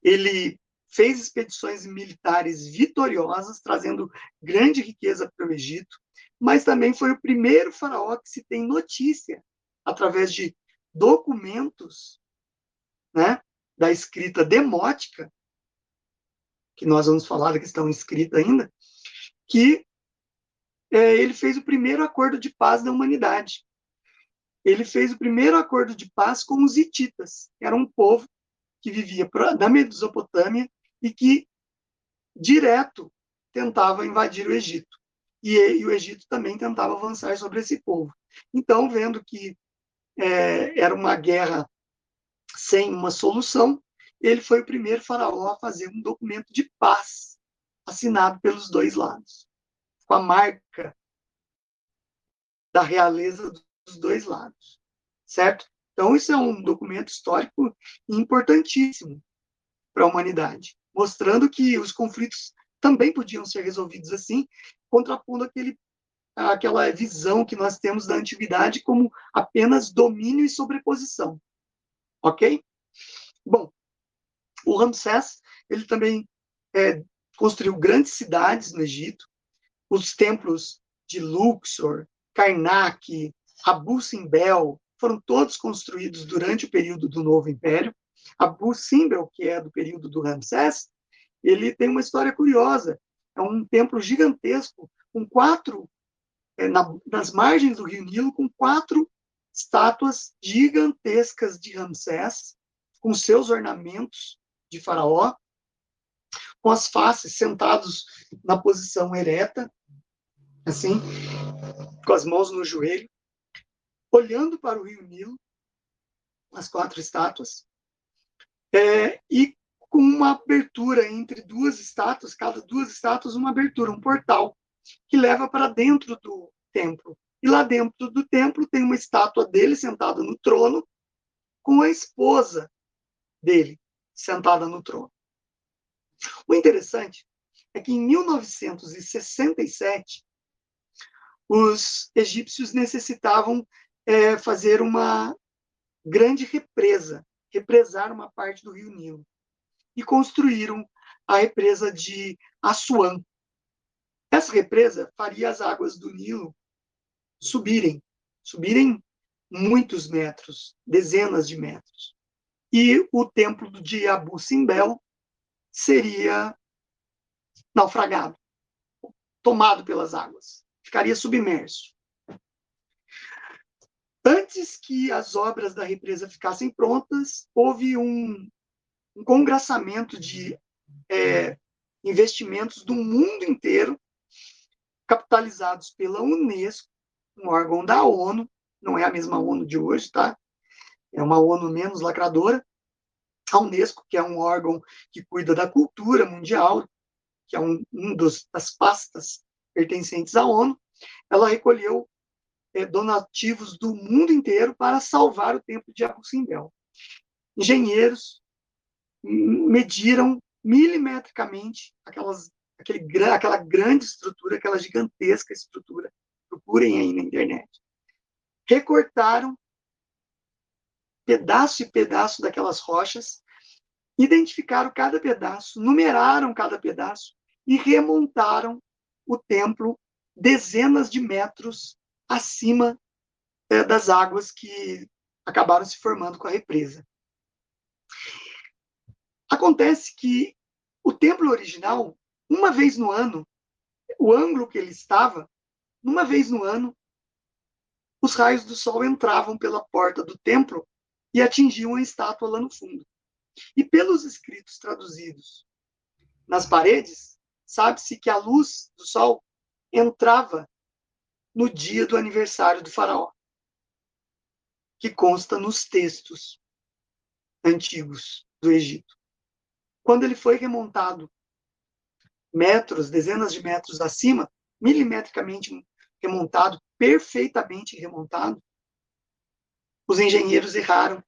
Ele fez expedições militares vitoriosas, trazendo grande riqueza para o Egito, mas também foi o primeiro faraó que se tem notícia, através de documentos né, da escrita demótica, que nós vamos falar da questão escrita ainda, que é, ele fez o primeiro acordo de paz da humanidade. Ele fez o primeiro acordo de paz com os hititas, que era um povo que vivia na Mesopotâmia e que direto tentava invadir o Egito. E, e, o Egito também tentava avançar sobre esse povo. Então, vendo que é, era uma guerra sem uma solução, ele foi o primeiro faraó a fazer um documento de paz assinado pelos dois lados, com a marca da realeza dos dois lados, certo? Então, isso é um documento histórico importantíssimo para a humanidade mostrando que os conflitos também podiam ser resolvidos assim, contrapondo aquele, aquela visão que nós temos da antiguidade como apenas domínio e sobreposição. Ok? Bom, o Ramsés, ele também é, construiu grandes cidades no Egito, os templos de Luxor, Karnak, Abu Simbel, foram todos construídos durante o período do Novo Império. Abu Simbel, que é do período do Ramsés, ele tem uma história curiosa. É um templo gigantesco, com quatro, é, na, nas margens do rio Nilo, com quatro estátuas gigantescas de Ramsés, com seus ornamentos de faraó, com as faces sentados na posição ereta, assim, com as mãos no joelho, olhando para o rio Nilo, as quatro estátuas, é, e com uma abertura entre duas estátuas, cada duas estátuas, uma abertura, um portal, que leva para dentro do templo. E lá dentro do templo tem uma estátua dele sentada no trono, com a esposa dele sentada no trono. O interessante é que em 1967, os egípcios necessitavam é, fazer uma grande represa represar uma parte do rio Nilo. E construíram a represa de Assuã. Essa represa faria as águas do Nilo subirem, subirem muitos metros, dezenas de metros. E o templo de Abu Simbel seria naufragado, tomado pelas águas, ficaria submerso. Antes que as obras da represa ficassem prontas, houve um, um congraçamento de é, investimentos do mundo inteiro, capitalizados pela Unesco, um órgão da ONU, não é a mesma ONU de hoje, tá? É uma ONU menos lacradora. A Unesco, que é um órgão que cuida da cultura mundial, que é um, um dos, das pastas pertencentes à ONU, ela recolheu donativos do mundo inteiro para salvar o templo de Abu Simbel. Engenheiros mediram milimetricamente aquelas, aquele, aquela grande estrutura, aquela gigantesca estrutura. Procurem aí na internet. Recortaram pedaço e pedaço daquelas rochas, identificaram cada pedaço, numeraram cada pedaço e remontaram o templo dezenas de metros acima é, das águas que acabaram se formando com a represa. Acontece que o templo original uma vez no ano, o ângulo que ele estava, uma vez no ano, os raios do sol entravam pela porta do templo e atingiam a estátua lá no fundo. E pelos escritos traduzidos nas paredes, sabe-se que a luz do sol entrava no dia do aniversário do faraó, que consta nos textos antigos do Egito. Quando ele foi remontado metros, dezenas de metros acima, milimetricamente remontado, perfeitamente remontado, os engenheiros erraram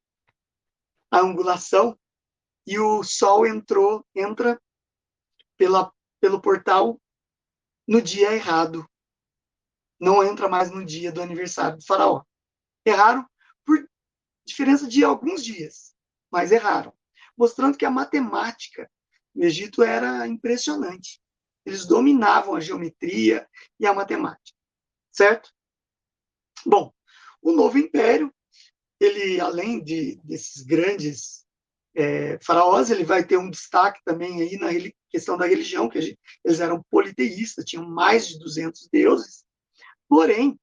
a angulação e o sol entrou, entra pela, pelo portal no dia errado. Não entra mais no dia do aniversário do faraó. Erraram por diferença de alguns dias, mas erraram. Mostrando que a matemática no Egito era impressionante. Eles dominavam a geometria e a matemática. Certo? Bom, o novo império, ele, além de, desses grandes é, faraós, ele vai ter um destaque também aí na questão da religião, que gente, eles eram politeístas, tinham mais de 200 deuses. Porém,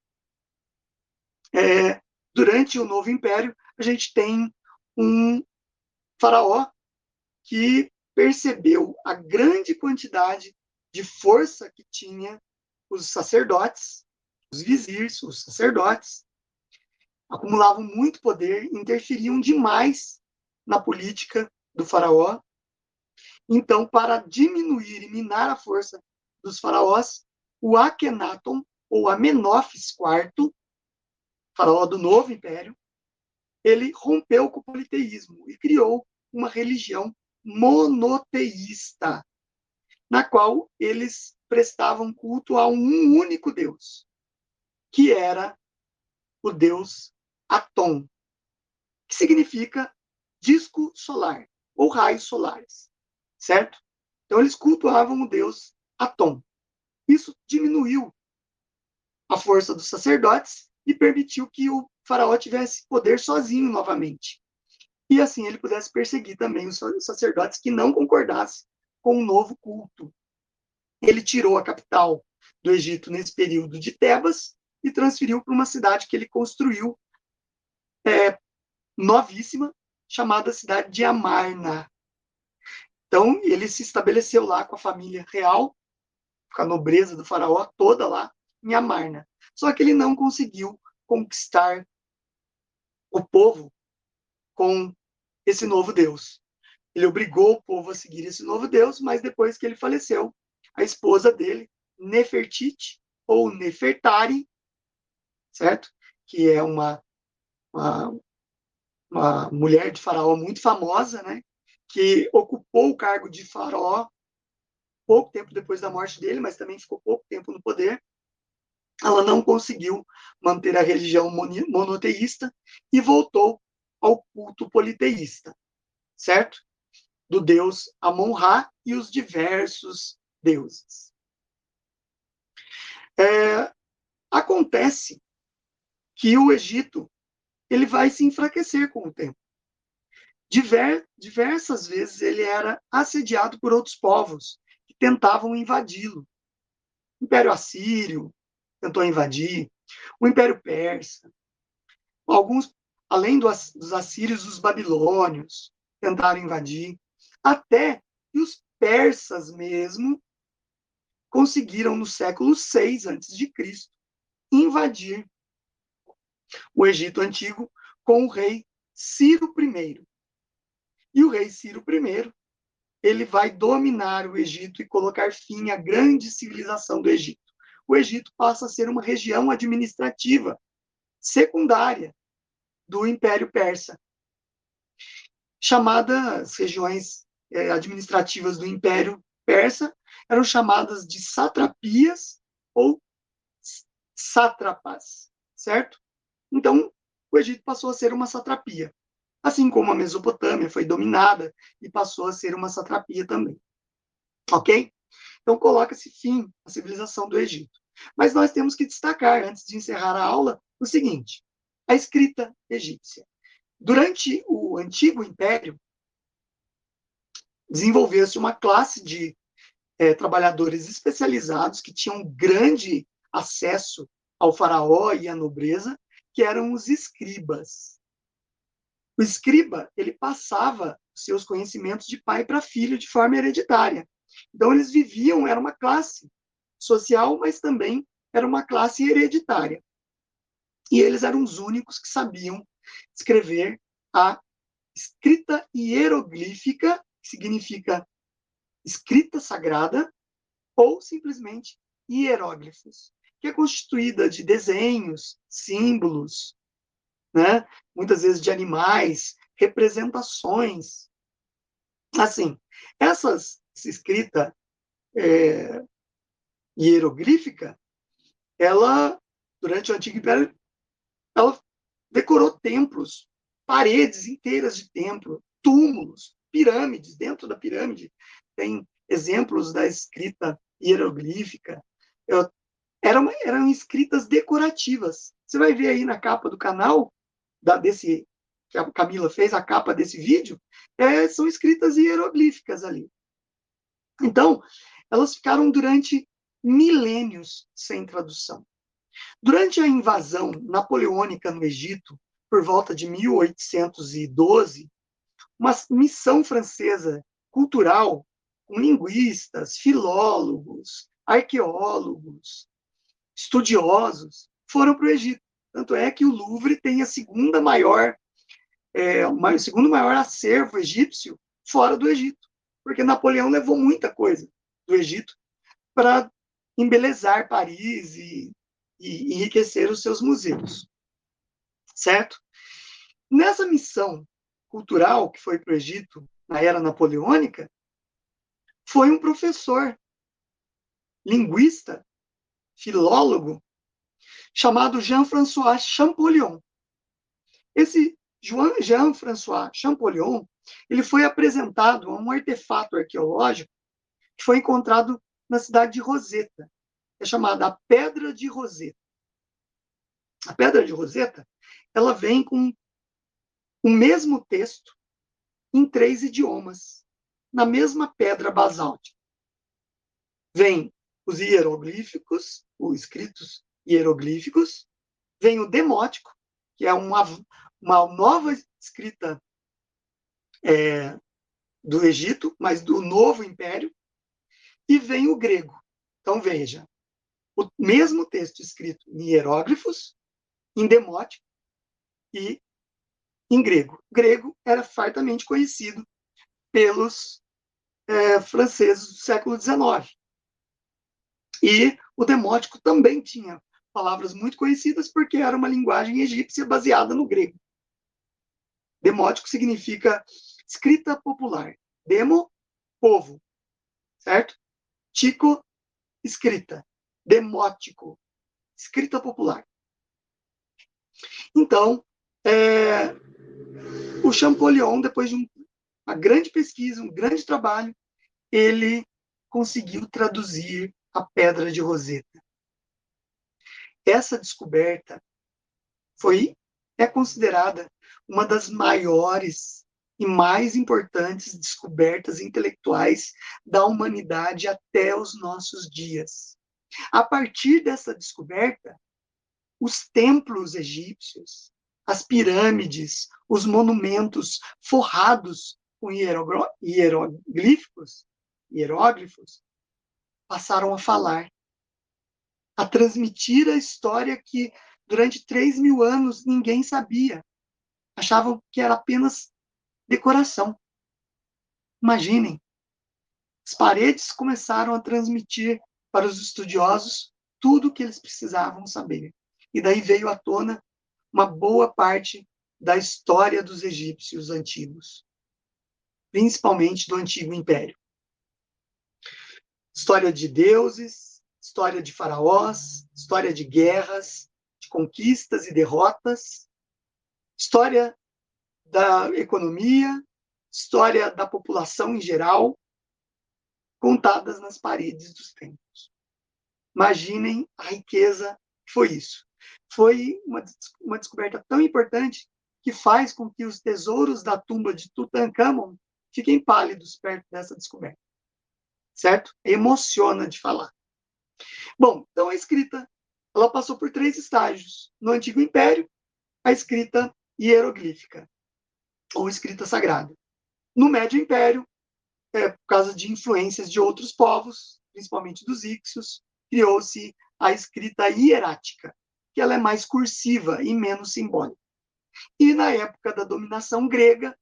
é, durante o Novo Império, a gente tem um faraó que percebeu a grande quantidade de força que tinha os sacerdotes, os vizirs, os sacerdotes, acumulavam muito poder, interferiam demais na política do faraó. Então, para diminuir e minar a força dos faraós, o Akhenaton, ou Amenófis IV, faraó do Novo Império, ele rompeu com o politeísmo e criou uma religião monoteísta, na qual eles prestavam culto a um único Deus, que era o Deus Atom, que significa disco solar, ou raios solares, certo? Então, eles cultuavam o deus Atom. Isso diminuiu a força dos sacerdotes e permitiu que o faraó tivesse poder sozinho novamente. E assim ele pudesse perseguir também os sacerdotes que não concordassem com o novo culto. Ele tirou a capital do Egito nesse período de Tebas e transferiu para uma cidade que ele construiu é, novíssima, chamada cidade de Amarna. Então, ele se estabeleceu lá com a família real, com a nobreza do faraó toda lá em Amarna. Só que ele não conseguiu conquistar o povo com esse novo Deus. Ele obrigou o povo a seguir esse novo Deus, mas depois que ele faleceu, a esposa dele, Nefertiti, ou Nefertari, certo? Que é uma, uma uma mulher de faraó muito famosa, né? Que ocupou o cargo de faraó pouco tempo depois da morte dele, mas também ficou pouco tempo no poder. Ela não conseguiu manter a religião monoteísta e voltou ao culto politeísta, certo? Do deus Amon-Ra e os diversos deuses. É, acontece que o Egito ele vai se enfraquecer com o tempo. Diver, diversas vezes ele era assediado por outros povos que tentavam invadi-lo. Império Assírio tentou invadir, o Império Persa, alguns, além do, dos assírios, os babilônios tentaram invadir, até que os persas mesmo conseguiram no século 6 a.C. invadir o Egito Antigo com o rei Ciro I. E o rei Ciro I, ele vai dominar o Egito e colocar fim à grande civilização do Egito. O Egito passa a ser uma região administrativa secundária do Império Persa. Chamadas regiões é, administrativas do Império Persa eram chamadas de satrapias ou sátrapas, certo? Então, o Egito passou a ser uma satrapia, assim como a Mesopotâmia foi dominada e passou a ser uma satrapia também. Ok? Então, coloca-se fim à civilização do Egito. Mas nós temos que destacar, antes de encerrar a aula, o seguinte: a escrita egípcia. Durante o Antigo Império, desenvolveu-se uma classe de é, trabalhadores especializados que tinham grande acesso ao faraó e à nobreza, que eram os escribas. O escriba, ele passava seus conhecimentos de pai para filho de forma hereditária. Então, eles viviam, era uma classe social, mas também era uma classe hereditária. E eles eram os únicos que sabiam escrever a escrita hieroglífica, que significa escrita sagrada, ou simplesmente hieróglifos, que é constituída de desenhos, símbolos, né? muitas vezes de animais, representações. Assim, essas, essa escrita é, hieroglífica, ela, durante o Antigo Império, ela decorou templos, paredes inteiras de templo, túmulos, pirâmides. Dentro da pirâmide tem exemplos da escrita hieroglífica. Eu, eram, eram escritas decorativas. Você vai ver aí na capa do canal, da, desse que a Camila fez, a capa desse vídeo, é, são escritas hieroglíficas ali. Então, elas ficaram durante milênios sem tradução. Durante a invasão napoleônica no Egito, por volta de 1812, uma missão francesa cultural, com linguistas, filólogos, arqueólogos, estudiosos, foram para o Egito. Tanto é que o Louvre tem a segunda maior, é, o segundo maior acervo egípcio fora do Egito, porque Napoleão levou muita coisa do Egito para embelezar Paris e, e enriquecer os seus museus. Certo? Nessa missão cultural que foi para o Egito na era napoleônica, foi um professor, linguista, filólogo, chamado Jean-François Champollion. Esse Jean-François Champollion, ele foi apresentado a um artefato arqueológico que foi encontrado na cidade de Roseta. É chamada a Pedra de Roseta. A Pedra de Roseta, ela vem com o mesmo texto em três idiomas, na mesma pedra basáltica. Vem os hieroglíficos, os escritos hieroglíficos, vem o demótico, que é uma, uma nova escrita é, do Egito, mas do novo império, e vem o grego. Então, veja, o mesmo texto escrito em hieróglifos, em demótico e em grego. O grego era fartamente conhecido pelos é, franceses do século XIX. E o demótico também tinha palavras muito conhecidas porque era uma linguagem egípcia baseada no grego. Demótico significa escrita popular. Demo, povo, certo? Tico, escrita. Demótico, escrita popular. Então, é, o Champollion, depois de um, uma grande pesquisa, um grande trabalho, ele conseguiu traduzir a Pedra de Roseta. Essa descoberta foi é considerada uma das maiores e mais importantes descobertas intelectuais da humanidade até os nossos dias. A partir dessa descoberta, os templos egípcios, as pirâmides, os monumentos forrados com hieroglíficos, hieróglifos, passaram a falar, a transmitir a história que durante três mil anos ninguém sabia. Achavam que era apenas decoração. Imaginem, as paredes começaram a transmitir para os estudiosos tudo o que eles precisavam saber. E daí veio à tona uma boa parte da história dos egípcios antigos, principalmente do Antigo Império. História de deuses, história de faraós, história de guerras, conquistas e derrotas, história da economia, história da população em geral, contadas nas paredes dos templos. Imaginem a riqueza que foi isso. Foi uma, uma descoberta tão importante que faz com que os tesouros da tumba de Tutankhamon fiquem pálidos perto dessa descoberta. certo? Emociona de falar. Bom, então a escrita, ela passou por três estágios. No Antigo Império, a escrita hieroglífica, ou escrita sagrada. No Médio Império, é, por causa de influências de outros povos, principalmente dos Ixos, criou-se a escrita hierática, que ela é mais cursiva e menos simbólica. E na época da dominação grega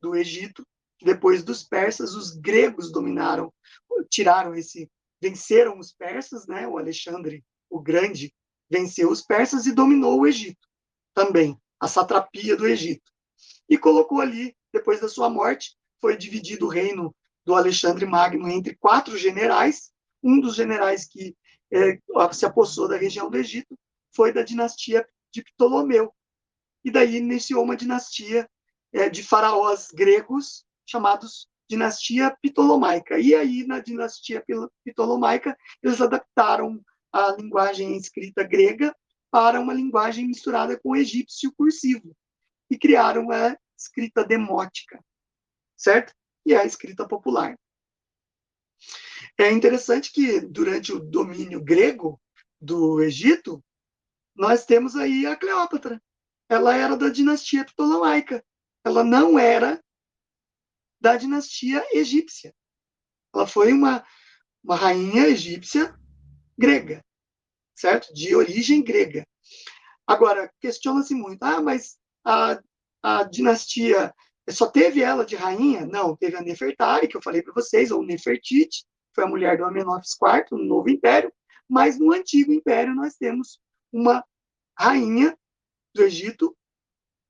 do Egito, depois dos persas, os gregos dominaram, tiraram esse, venceram os persas, né? O Alexandre o Grande venceu os persas e dominou o Egito também, a satrapia do Egito. E colocou ali, depois da sua morte, foi dividido o reino do Alexandre Magno entre quatro generais. Um dos generais que é, se apossou da região do Egito foi da dinastia de Ptolomeu. E daí iniciou uma dinastia é, de faraós gregos chamados dinastia Ptolomaica. E aí, na dinastia Ptolomaica, eles adaptaram a linguagem escrita grega para uma linguagem misturada com egípcio cursivo e criaram a escrita demótica, certo? E a escrita popular. É interessante que durante o domínio grego do Egito, nós temos aí a Cleópatra. Ela era da dinastia Ptolomaica. Ela não era da dinastia egípcia. Ela foi uma, uma rainha egípcia grega, certo? De origem grega. Agora, questiona-se muito, ah, mas a, a dinastia só teve ela de rainha? Não, teve a Nefertari, que eu falei para vocês, ou Nefertiti, foi a mulher do Amenófis IV, no Novo Império, mas no Antigo Império nós temos uma rainha do Egito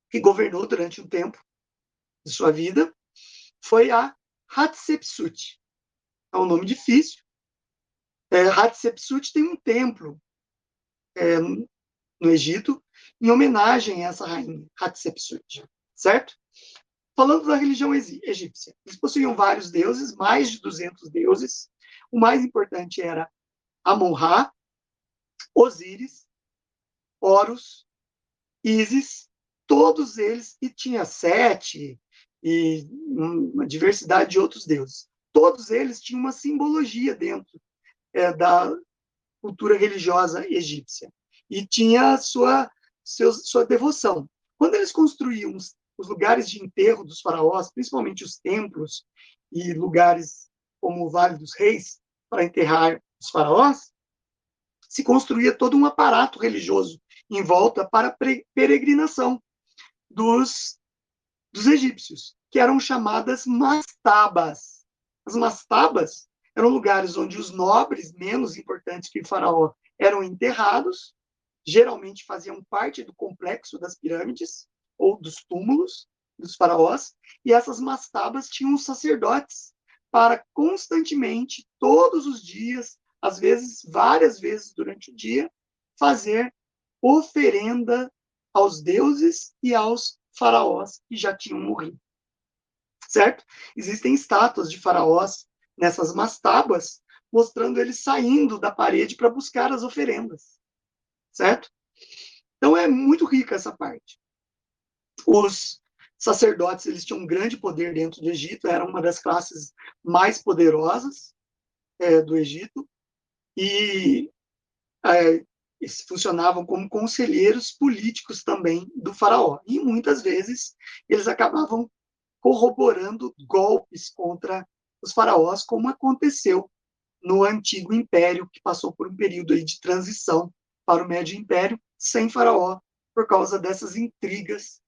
que governou durante um tempo de sua vida, foi a Hatshepsut. É um nome difícil. É, Hatshepsut tem um templo é, no Egito em homenagem a essa rainha, Hatshepsut, certo? Falando da religião egípcia, eles possuíam vários deuses, mais de 200 deuses. O mais importante era Amon-Ra, Osíris, Horus, Ísis, todos eles, e tinha sete, e uma diversidade de outros deuses. Todos eles tinham uma simbologia dentro é, da cultura religiosa egípcia e tinha sua seu, sua devoção. Quando eles construíam os, os lugares de enterro dos faraós, principalmente os templos e lugares como o Vale dos Reis para enterrar os faraós, se construía todo um aparato religioso em volta para peregrinação dos dos egípcios, que eram chamadas mastabas. As mastabas eram lugares onde os nobres menos importantes que o faraó eram enterrados, geralmente faziam parte do complexo das pirâmides ou dos túmulos dos faraós, e essas mastabas tinham sacerdotes para constantemente, todos os dias, às vezes várias vezes durante o dia, fazer oferenda aos deuses e aos faraós que já tinham morrido. Certo? Existem estátuas de faraós nessas mastabas, mostrando eles saindo da parede para buscar as oferendas. Certo? Então é muito rica essa parte. Os sacerdotes eles tinham um grande poder dentro do Egito, eram uma das classes mais poderosas é, do Egito e é, eles funcionavam como conselheiros políticos também do faraó. E muitas vezes eles acabavam corroborando golpes contra os faraós, como aconteceu no antigo império, que passou por um período de transição para o médio império, sem faraó, por causa dessas intrigas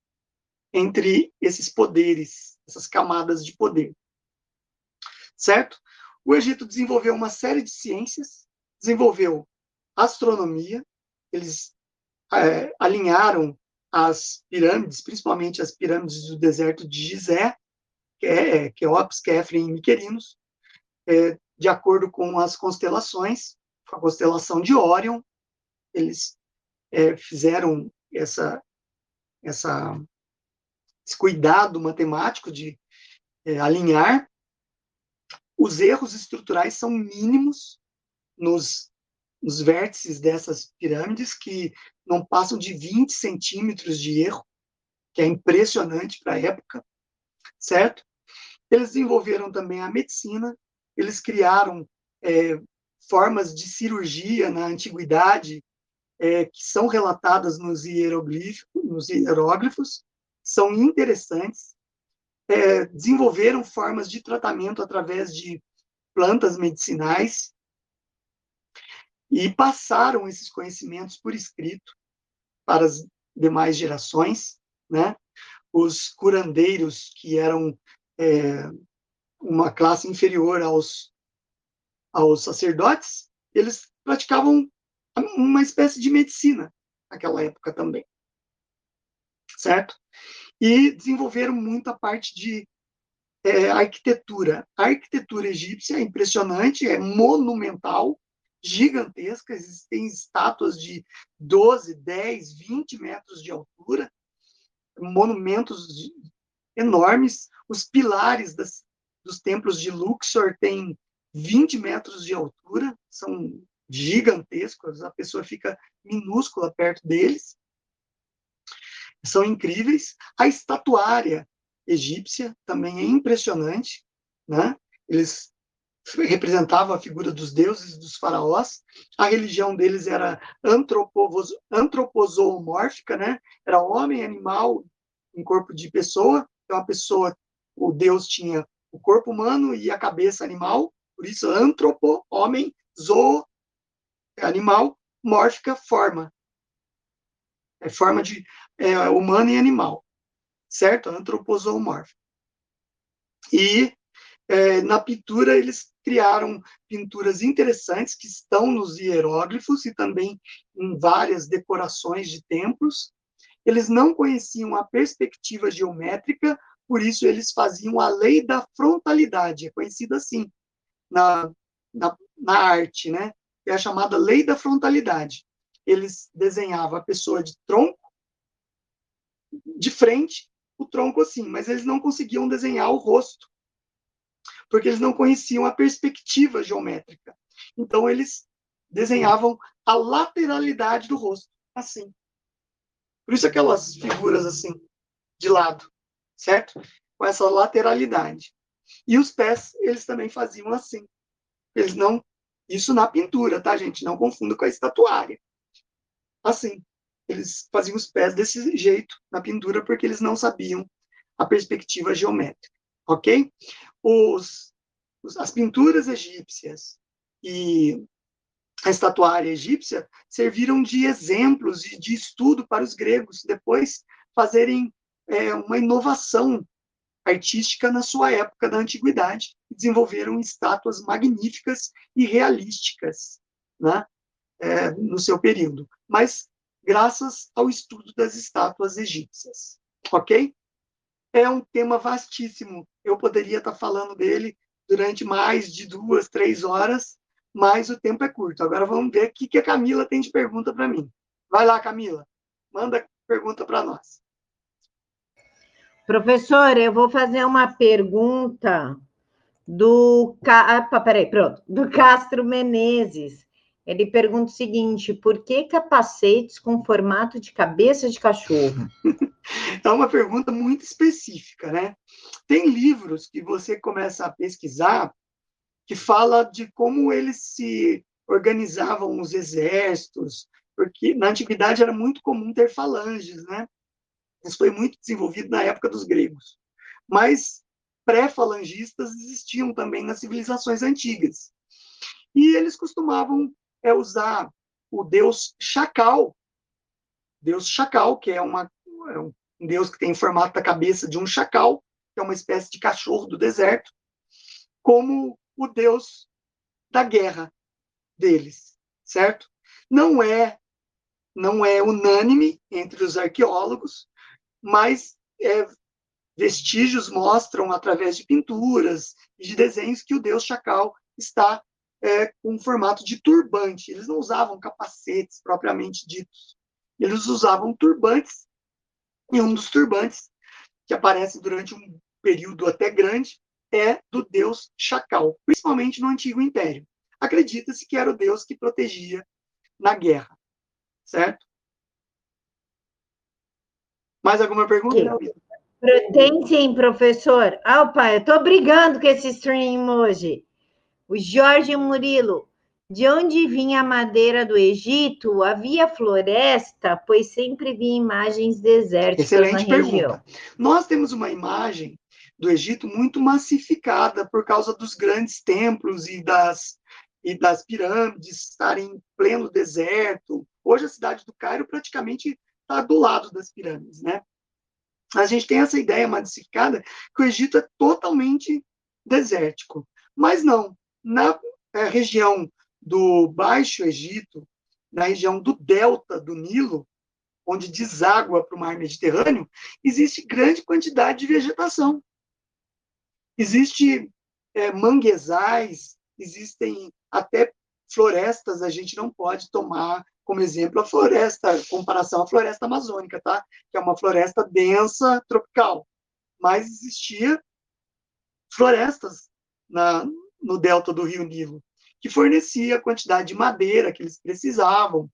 entre esses poderes, essas camadas de poder. Certo? O Egito desenvolveu uma série de ciências, desenvolveu astronomia, eles é, alinharam as pirâmides, principalmente as pirâmides do deserto de Gizé, é Queops, Kefren e Miquerinos, é, de acordo com as constelações, com a constelação de Órion, eles é, fizeram essa, essa, esse cuidado matemático de é, alinhar. Os erros estruturais são mínimos nos nos vértices dessas pirâmides, que não passam de 20 centímetros de erro, que é impressionante para a época, certo? Eles desenvolveram também a medicina, eles criaram é, formas de cirurgia na antiguidade é, que são relatadas nos nos hieróglifos, são interessantes. É, desenvolveram formas de tratamento através de plantas medicinais e passaram esses conhecimentos por escrito para as demais gerações, né? Os curandeiros, que eram é, uma classe inferior aos, aos sacerdotes, eles praticavam uma espécie de medicina naquela época também. Certo? E desenvolveram muita parte de é, arquitetura. A arquitetura egípcia é impressionante, é monumental, gigantesca, existem estátuas de 12, 10, 20 metros de altura, monumentos enormes, os pilares das, dos templos de Luxor têm 20 metros de altura, são gigantescos, a pessoa fica minúscula perto deles. São incríveis. A estatuária egípcia também é impressionante, né? Eles representavam a figura dos deuses dos faraós. A religião deles era antropozoomórfica, né? Era homem, animal em corpo de pessoa. Então a pessoa, o deus tinha o corpo humano e a cabeça animal, por isso antropo, homem, zoo, animal, mórfica, forma. É forma de é, humano e animal, certo? Antropozoomórfico. E é, na pintura eles criaram pinturas interessantes que estão nos hieróglifos e também em várias decorações de templos. Eles não conheciam a perspectiva geométrica, por isso eles faziam a lei da frontalidade, é conhecida assim na, na, na arte, né? é a chamada lei da frontalidade. Eles desenhavam a pessoa de tronco, de frente, o tronco assim, mas eles não conseguiam desenhar o rosto, porque eles não conheciam a perspectiva geométrica. Então, eles desenhavam a lateralidade do rosto, assim. Por isso aquelas figuras assim, de lado, certo? Com essa lateralidade. E os pés, eles também faziam assim. Eles não isso na pintura, tá, gente? Não confunda com a estatuária. Assim, eles faziam os pés desse jeito na pintura porque eles não sabiam a perspectiva geométrica, ok? Os, as pinturas egípcias e a estatuária egípcia serviram de exemplos e de estudo para os gregos depois fazerem é, uma inovação artística na sua época da antiguidade desenvolveram estátuas magníficas e realísticas né, é, no seu período, mas graças ao estudo das estátuas egípcias, ok? É um tema vastíssimo, eu poderia estar falando dele durante mais de duas, três horas, mas o tempo é curto. Agora vamos ver o que a Camila tem de pergunta para mim. Vai lá, Camila, manda pergunta para nós. Professor, eu vou fazer uma pergunta do. Ah, peraí, pronto. Do Castro Menezes. Ele pergunta o seguinte: por que capacetes com formato de cabeça de cachorro? É uma pergunta muito específica, né? Tem livros que você começa a pesquisar que fala de como eles se organizavam os exércitos, porque na antiguidade era muito comum ter falanges, né? Isso foi muito desenvolvido na época dos gregos. Mas pré-falangistas existiam também nas civilizações antigas. E eles costumavam é, usar o deus Chacal, deus Chacal, que é, uma, é um deus que tem formato da cabeça de um chacal, que é uma espécie de cachorro do deserto, como o deus da guerra deles, certo? Não é não é unânime entre os arqueólogos, mas é, vestígios mostram, através de pinturas e de desenhos, que o deus chacal está é, com um formato de turbante. Eles não usavam capacetes propriamente ditos. Eles usavam turbantes, e um dos turbantes, que aparece durante um período até grande, é do deus chacal, principalmente no Antigo Império. Acredita-se que era o deus que protegia na guerra, certo? Mais alguma pergunta? Tem sim, professor. Ah, pai, eu estou brigando com esse stream hoje. O Jorge Murilo, de onde vinha a madeira do Egito? Havia floresta, pois sempre vi imagens desérticas Excelente na região. Pergunta. Nós temos uma imagem do Egito muito massificada por causa dos grandes templos e das, e das pirâmides estarem em pleno deserto. Hoje a cidade do Cairo praticamente está do lado das pirâmides, né? A gente tem essa ideia massificada que o Egito é totalmente desértico. Mas não, na é, região do Baixo Egito, na região do delta do Nilo, onde deságua para o mar Mediterrâneo, existe grande quantidade de vegetação. Existe é, manguezais, existem até florestas, a gente não pode tomar como exemplo a floresta, comparação à floresta amazônica, tá? Que é uma floresta densa, tropical. Mas existia florestas na, no delta do Rio Nilo, que fornecia a quantidade de madeira que eles precisavam.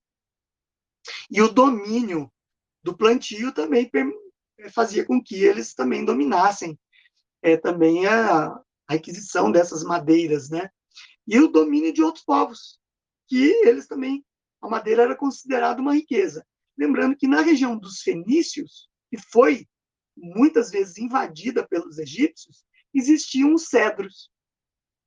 E o domínio do plantio também fazia com que eles também dominassem é, também a, a aquisição dessas madeiras, né? E o domínio de outros povos, que eles também, a madeira era considerada uma riqueza. Lembrando que na região dos fenícios, que foi muitas vezes invadida pelos egípcios, existiam os cedros,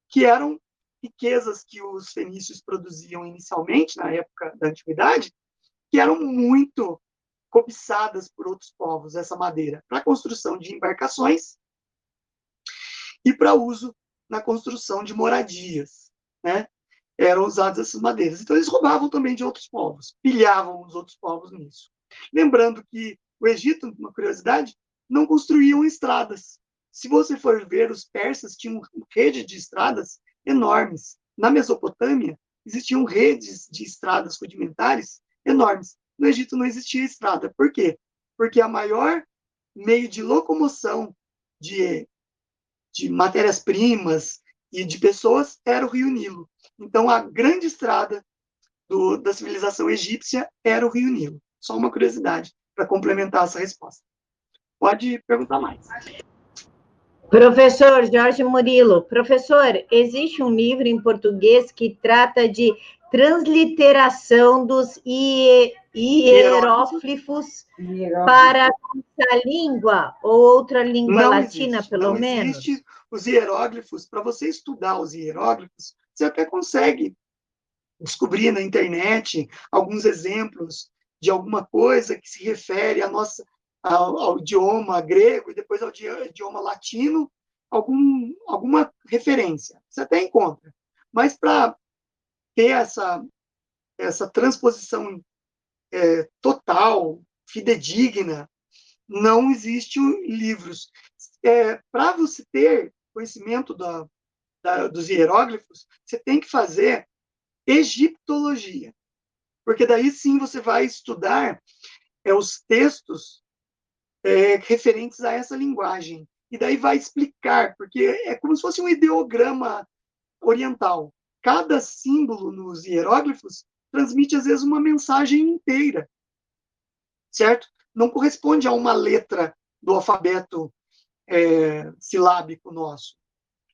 que eram riquezas que os fenícios produziam inicialmente, na época da antiguidade, que eram muito cobiçadas por outros povos, essa madeira, para construção de embarcações e para uso na construção de moradias, né? Eram usadas essas madeiras. Então eles roubavam também de outros povos, pilhavam os outros povos nisso. Lembrando que o Egito, uma curiosidade, não construíam estradas. Se você for ver, os persas tinham rede de estradas enormes. Na Mesopotâmia, existiam redes de estradas rudimentares enormes. No Egito não existia estrada. Por quê? Porque a maior meio de locomoção de de matérias-primas e de pessoas era o Rio Nilo. Então, a grande estrada do, da civilização egípcia era o Rio Nilo. Só uma curiosidade para complementar essa resposta. Pode perguntar mais. Professor Jorge Murilo, professor, existe um livro em português que trata de transliteração dos hieróglifos para a língua ou outra língua não latina, existe, pelo não menos? Existe os hieróglifos. Para você estudar os hieróglifos, você até consegue descobrir na internet alguns exemplos de alguma coisa que se refere à nossa, ao, ao idioma grego e depois ao idioma latino, algum, alguma referência. Você até encontra. Mas para ter essa, essa transposição é, total, fidedigna, não existe livros. É, Para você ter conhecimento da, da, dos hieróglifos, você tem que fazer egiptologia, porque daí sim você vai estudar é, os textos é, referentes a essa linguagem, e daí vai explicar, porque é como se fosse um ideograma oriental cada símbolo nos hieróglifos transmite, às vezes, uma mensagem inteira, certo? Não corresponde a uma letra do alfabeto é, silábico nosso,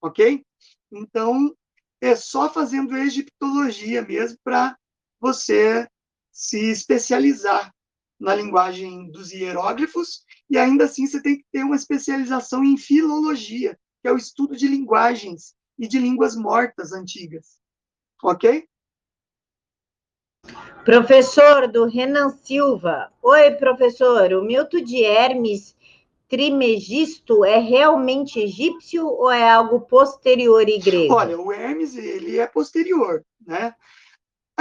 ok? Então, é só fazendo egiptologia mesmo para você se especializar na linguagem dos hieróglifos, e ainda assim você tem que ter uma especialização em filologia, que é o estudo de linguagens e de línguas mortas antigas. Ok? Professor do Renan Silva. Oi, professor. O mito de Hermes Trimegisto é realmente egípcio ou é algo posterior e grego? Olha, o Hermes ele é posterior, né?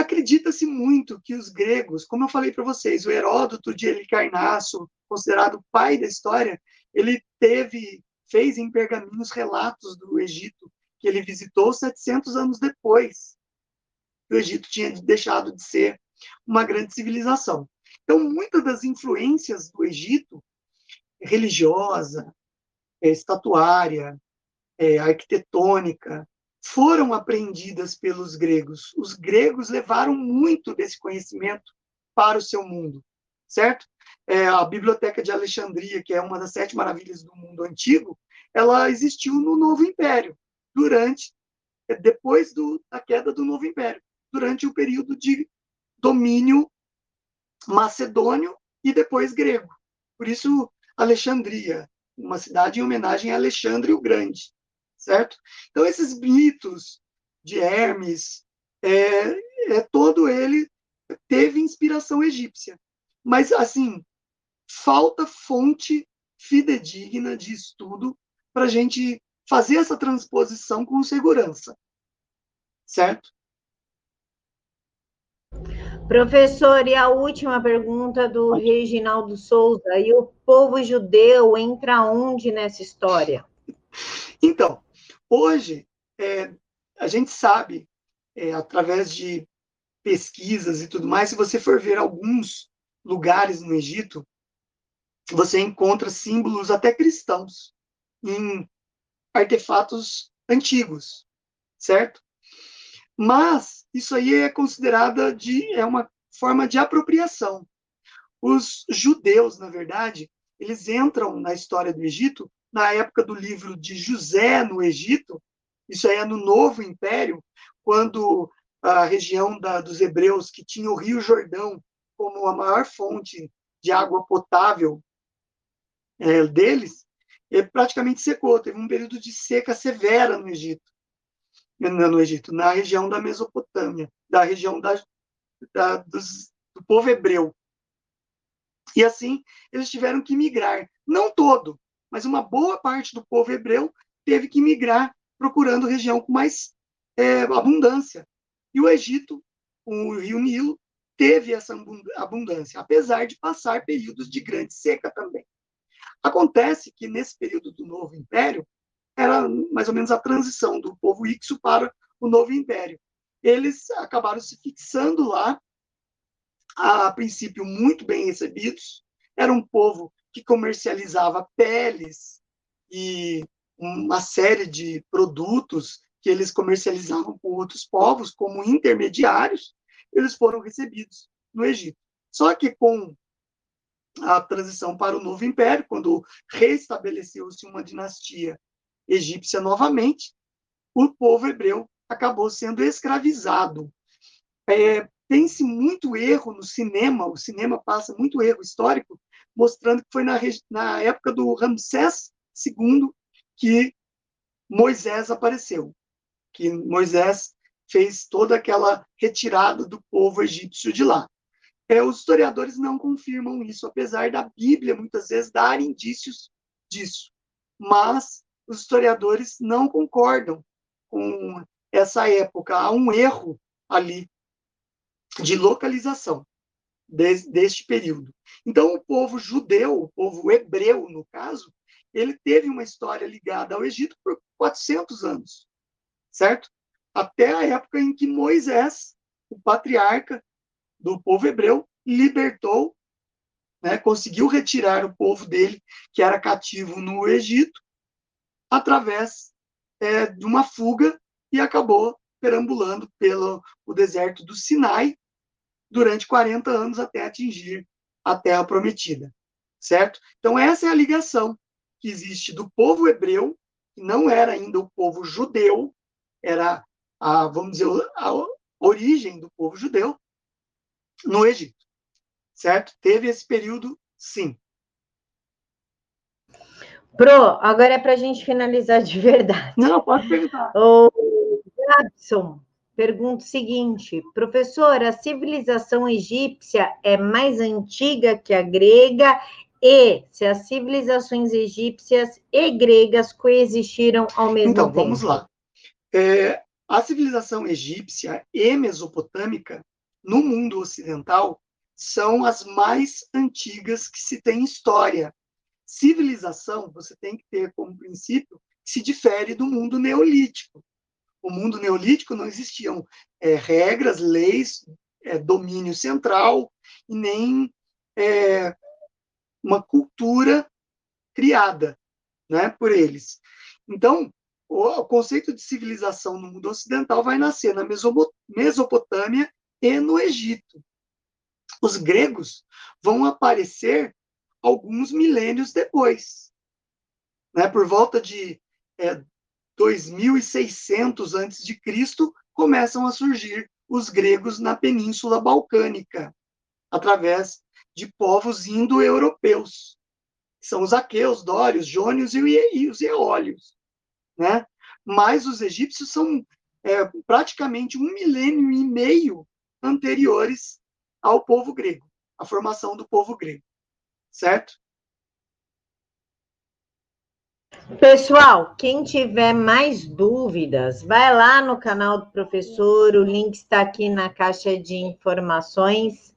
Acredita-se muito que os gregos, como eu falei para vocês, o Heródoto de Helicarnasso, considerado pai da história, ele teve, fez em pergaminhos relatos do Egito que ele visitou 700 anos depois o Egito tinha deixado de ser uma grande civilização. Então, muitas das influências do Egito, religiosa, é, estatuária, é, arquitetônica, foram aprendidas pelos gregos. Os gregos levaram muito desse conhecimento para o seu mundo, certo? É, a Biblioteca de Alexandria, que é uma das sete maravilhas do mundo antigo, ela existiu no Novo Império, durante é depois do, da queda do Novo Império, durante o período de domínio macedônio e depois grego. Por isso, Alexandria, uma cidade em homenagem a Alexandre o Grande, certo? Então, esses mitos de Hermes, é, é todo ele teve inspiração egípcia. Mas, assim, falta fonte fidedigna de estudo para a gente fazer essa transposição com segurança. Certo? Professor, e a última pergunta do Reginaldo Souza. E o povo judeu entra onde nessa história? Então, hoje, é, a gente sabe, é, através de pesquisas e tudo mais, se você for ver alguns lugares no Egito, você encontra símbolos até cristãos em artefatos antigos, certo? Mas isso aí é considerada de é uma forma de apropriação. Os judeus, na verdade, eles entram na história do Egito na época do livro de José no Egito. Isso aí é no Novo Império, quando a região da, dos hebreus que tinha o Rio Jordão como a maior fonte de água potável é, deles, ele praticamente secou. Teve um período de seca severa no Egito, no Egito, na região da Mesopotâmia, da região da, da, dos, do povo hebreu. E assim, eles tiveram que migrar. Não todo, mas uma boa parte do povo hebreu teve que migrar procurando região com mais é, abundância. E o Egito, o rio Nilo, teve essa abundância, apesar de passar períodos de grande seca também. Acontece que nesse período do Novo Império, era mais ou menos a transição do povo Ixo para o Novo Império. Eles acabaram se fixando lá, a princípio muito bem recebidos, era um povo que comercializava peles e uma série de produtos que eles comercializavam com outros povos como intermediários, eles foram recebidos no Egito. Só que com a transição para o novo império, quando restabeleceu-se uma dinastia egípcia novamente, o povo hebreu acabou sendo escravizado. É, Tem-se muito erro no cinema, o cinema passa muito erro histórico, mostrando que foi na, na época do Ramsés II que Moisés apareceu, que Moisés fez toda aquela retirada do povo egípcio de lá. É, os historiadores não confirmam isso, apesar da Bíblia muitas vezes dar indícios disso. Mas os historiadores não concordam com essa época. Há um erro ali de localização deste período. Então, o povo judeu, o povo hebreu, no caso, ele teve uma história ligada ao Egito por 400 anos, certo? até a época em que Moisés, o patriarca do povo hebreu, libertou, né, conseguiu retirar o povo dele, que era cativo no Egito, através é, de uma fuga e acabou perambulando pelo o deserto do Sinai durante 40 anos até atingir a terra prometida, certo? Então essa é a ligação que existe do povo hebreu, que não era ainda o povo judeu, era a, vamos dizer, a origem do povo judeu no Egito. Certo? Teve esse período, sim. Pro, agora é para a gente finalizar de verdade. Não, pode perguntar. O Gabson pergunta o seguinte: professor, a civilização egípcia é mais antiga que a grega e se as civilizações egípcias e gregas coexistiram ao mesmo então, tempo? Então, vamos lá. É, a civilização egípcia e mesopotâmica, no mundo ocidental, são as mais antigas que se tem história. Civilização, você tem que ter como princípio, se difere do mundo neolítico. O mundo neolítico não existiam é, regras, leis, é, domínio central e nem é, uma cultura criada né, por eles. Então, o conceito de civilização no mundo ocidental vai nascer na Mesopotâmia e no Egito. Os gregos vão aparecer alguns milênios depois. Né? Por volta de é, 2600 a.C., começam a surgir os gregos na Península Balcânica, através de povos indo-europeus. São os aqueus, dórios, jônios e os eólios. Né? Mas os egípcios são é, praticamente um milênio e meio anteriores ao povo grego, à formação do povo grego. Certo? Pessoal, quem tiver mais dúvidas, vai lá no canal do professor, o link está aqui na caixa de informações.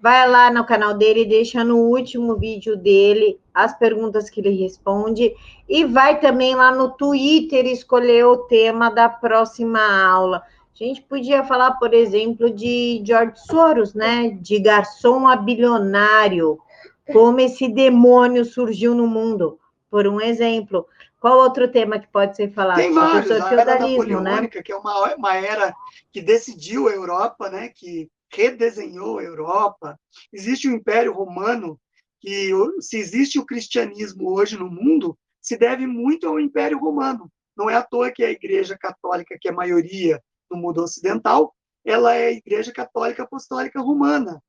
Vai lá no canal dele, deixa no último vídeo dele as perguntas que ele responde e vai também lá no Twitter escolher o tema da próxima aula. A gente podia falar, por exemplo, de George Soros, né? De garçom a bilionário, como esse demônio surgiu no mundo por um exemplo. Qual outro tema que pode ser falado? Tem vários. A era né? napoleônica, né? que é uma, uma era que decidiu a Europa, né? que redesenhou a Europa. Existe o Império Romano, que se existe o cristianismo hoje no mundo, se deve muito ao Império Romano. Não é à toa que a Igreja Católica, que é a maioria no mundo ocidental, ela é a Igreja Católica Apostólica Romana.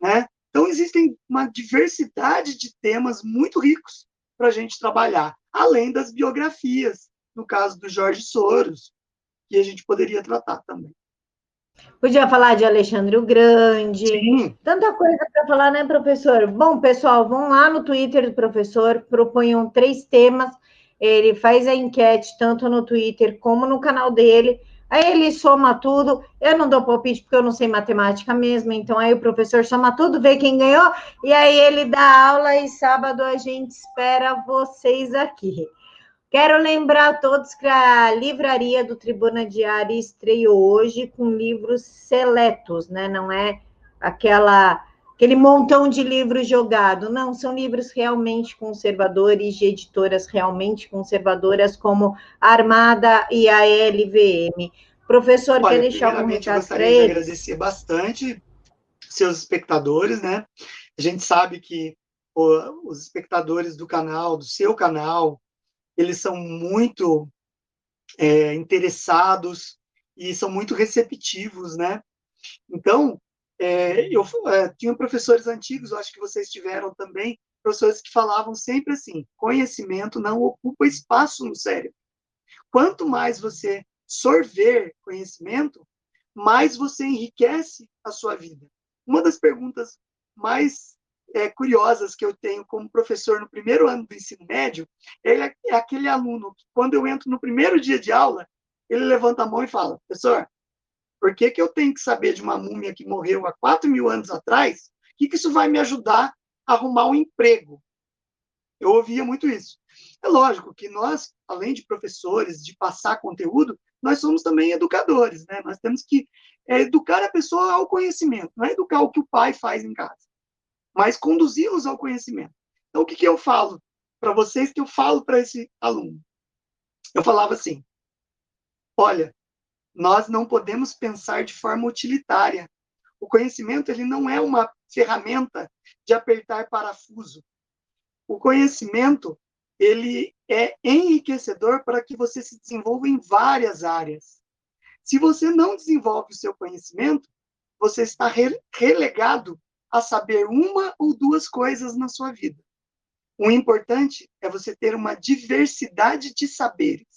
Né? Então, existem uma diversidade de temas muito ricos para a gente trabalhar, além das biografias, no caso do Jorge Soros, que a gente poderia tratar também. Podia falar de Alexandre o Grande. Sim. Tanta coisa para falar, né, professor? Bom, pessoal, vão lá no Twitter do professor, proponham três temas. Ele faz a enquete tanto no Twitter como no canal dele. Aí ele soma tudo. Eu não dou palpite porque eu não sei matemática mesmo. Então aí o professor soma tudo, vê quem ganhou. E aí ele dá aula e sábado a gente espera vocês aqui. Quero lembrar a todos que a livraria do Tribuna Diária estreou hoje com livros seletos, né? Não é aquela aquele montão de livros jogado. Não, são livros realmente conservadores, de editoras realmente conservadoras, como a Armada e a LVM. Professor, Olha, quer deixar algum recado para ele? agradecer bastante seus espectadores, né? A gente sabe que os espectadores do canal, do seu canal, eles são muito é, interessados e são muito receptivos, né? Então, é, eu é, tinha professores antigos, eu acho que vocês tiveram também, professores que falavam sempre assim: conhecimento não ocupa espaço no cérebro. Quanto mais você sorver conhecimento, mais você enriquece a sua vida. Uma das perguntas mais é, curiosas que eu tenho como professor no primeiro ano do ensino médio é, é aquele aluno que, quando eu entro no primeiro dia de aula, ele levanta a mão e fala: professor, por que, que eu tenho que saber de uma múmia que morreu há 4 mil anos atrás? O que, que isso vai me ajudar a arrumar um emprego? Eu ouvia muito isso. É lógico que nós, além de professores, de passar conteúdo, nós somos também educadores, né? Nós temos que é, educar a pessoa ao conhecimento, não é educar o que o pai faz em casa, mas conduzi-los ao conhecimento. Então, o que, que eu falo para vocês que eu falo para esse aluno? Eu falava assim: olha, nós não podemos pensar de forma utilitária. O conhecimento ele não é uma ferramenta de apertar parafuso. O conhecimento ele é enriquecedor para que você se desenvolva em várias áreas. Se você não desenvolve o seu conhecimento, você está relegado a saber uma ou duas coisas na sua vida. O importante é você ter uma diversidade de saberes,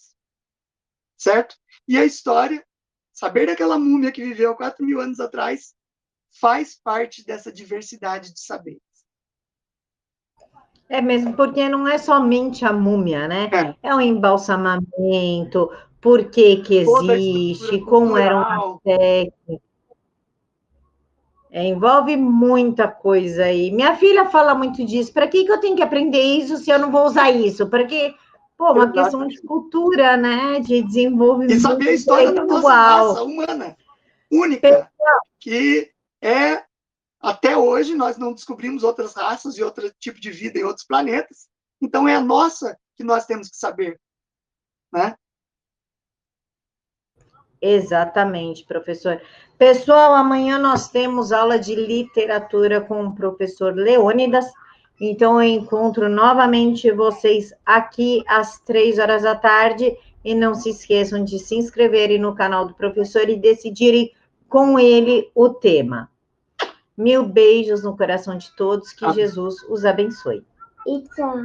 certo? E a história, saber daquela múmia que viveu há 4 mil anos atrás, faz parte dessa diversidade de saberes. É mesmo, porque não é somente a múmia, né? É, é o embalsamamento, por que que existe, como eram as técnicas. É, envolve muita coisa aí. Minha filha fala muito disso. Para que, que eu tenho que aprender isso se eu não vou usar isso? Para que Pô, uma Exatamente. questão de cultura, né? De desenvolvimento. E saber a história da nossa raça humana, única, que é, até hoje, nós não descobrimos outras raças e outro tipo de vida em outros planetas. Então, é a nossa que nós temos que saber, né? Exatamente, professor. Pessoal, amanhã nós temos aula de literatura com o professor Leônidas. Então, eu encontro novamente vocês aqui às três horas da tarde. E não se esqueçam de se inscreverem no canal do professor e decidirem com ele o tema. Mil beijos no coração de todos, que Amém. Jesus os abençoe. E tchau.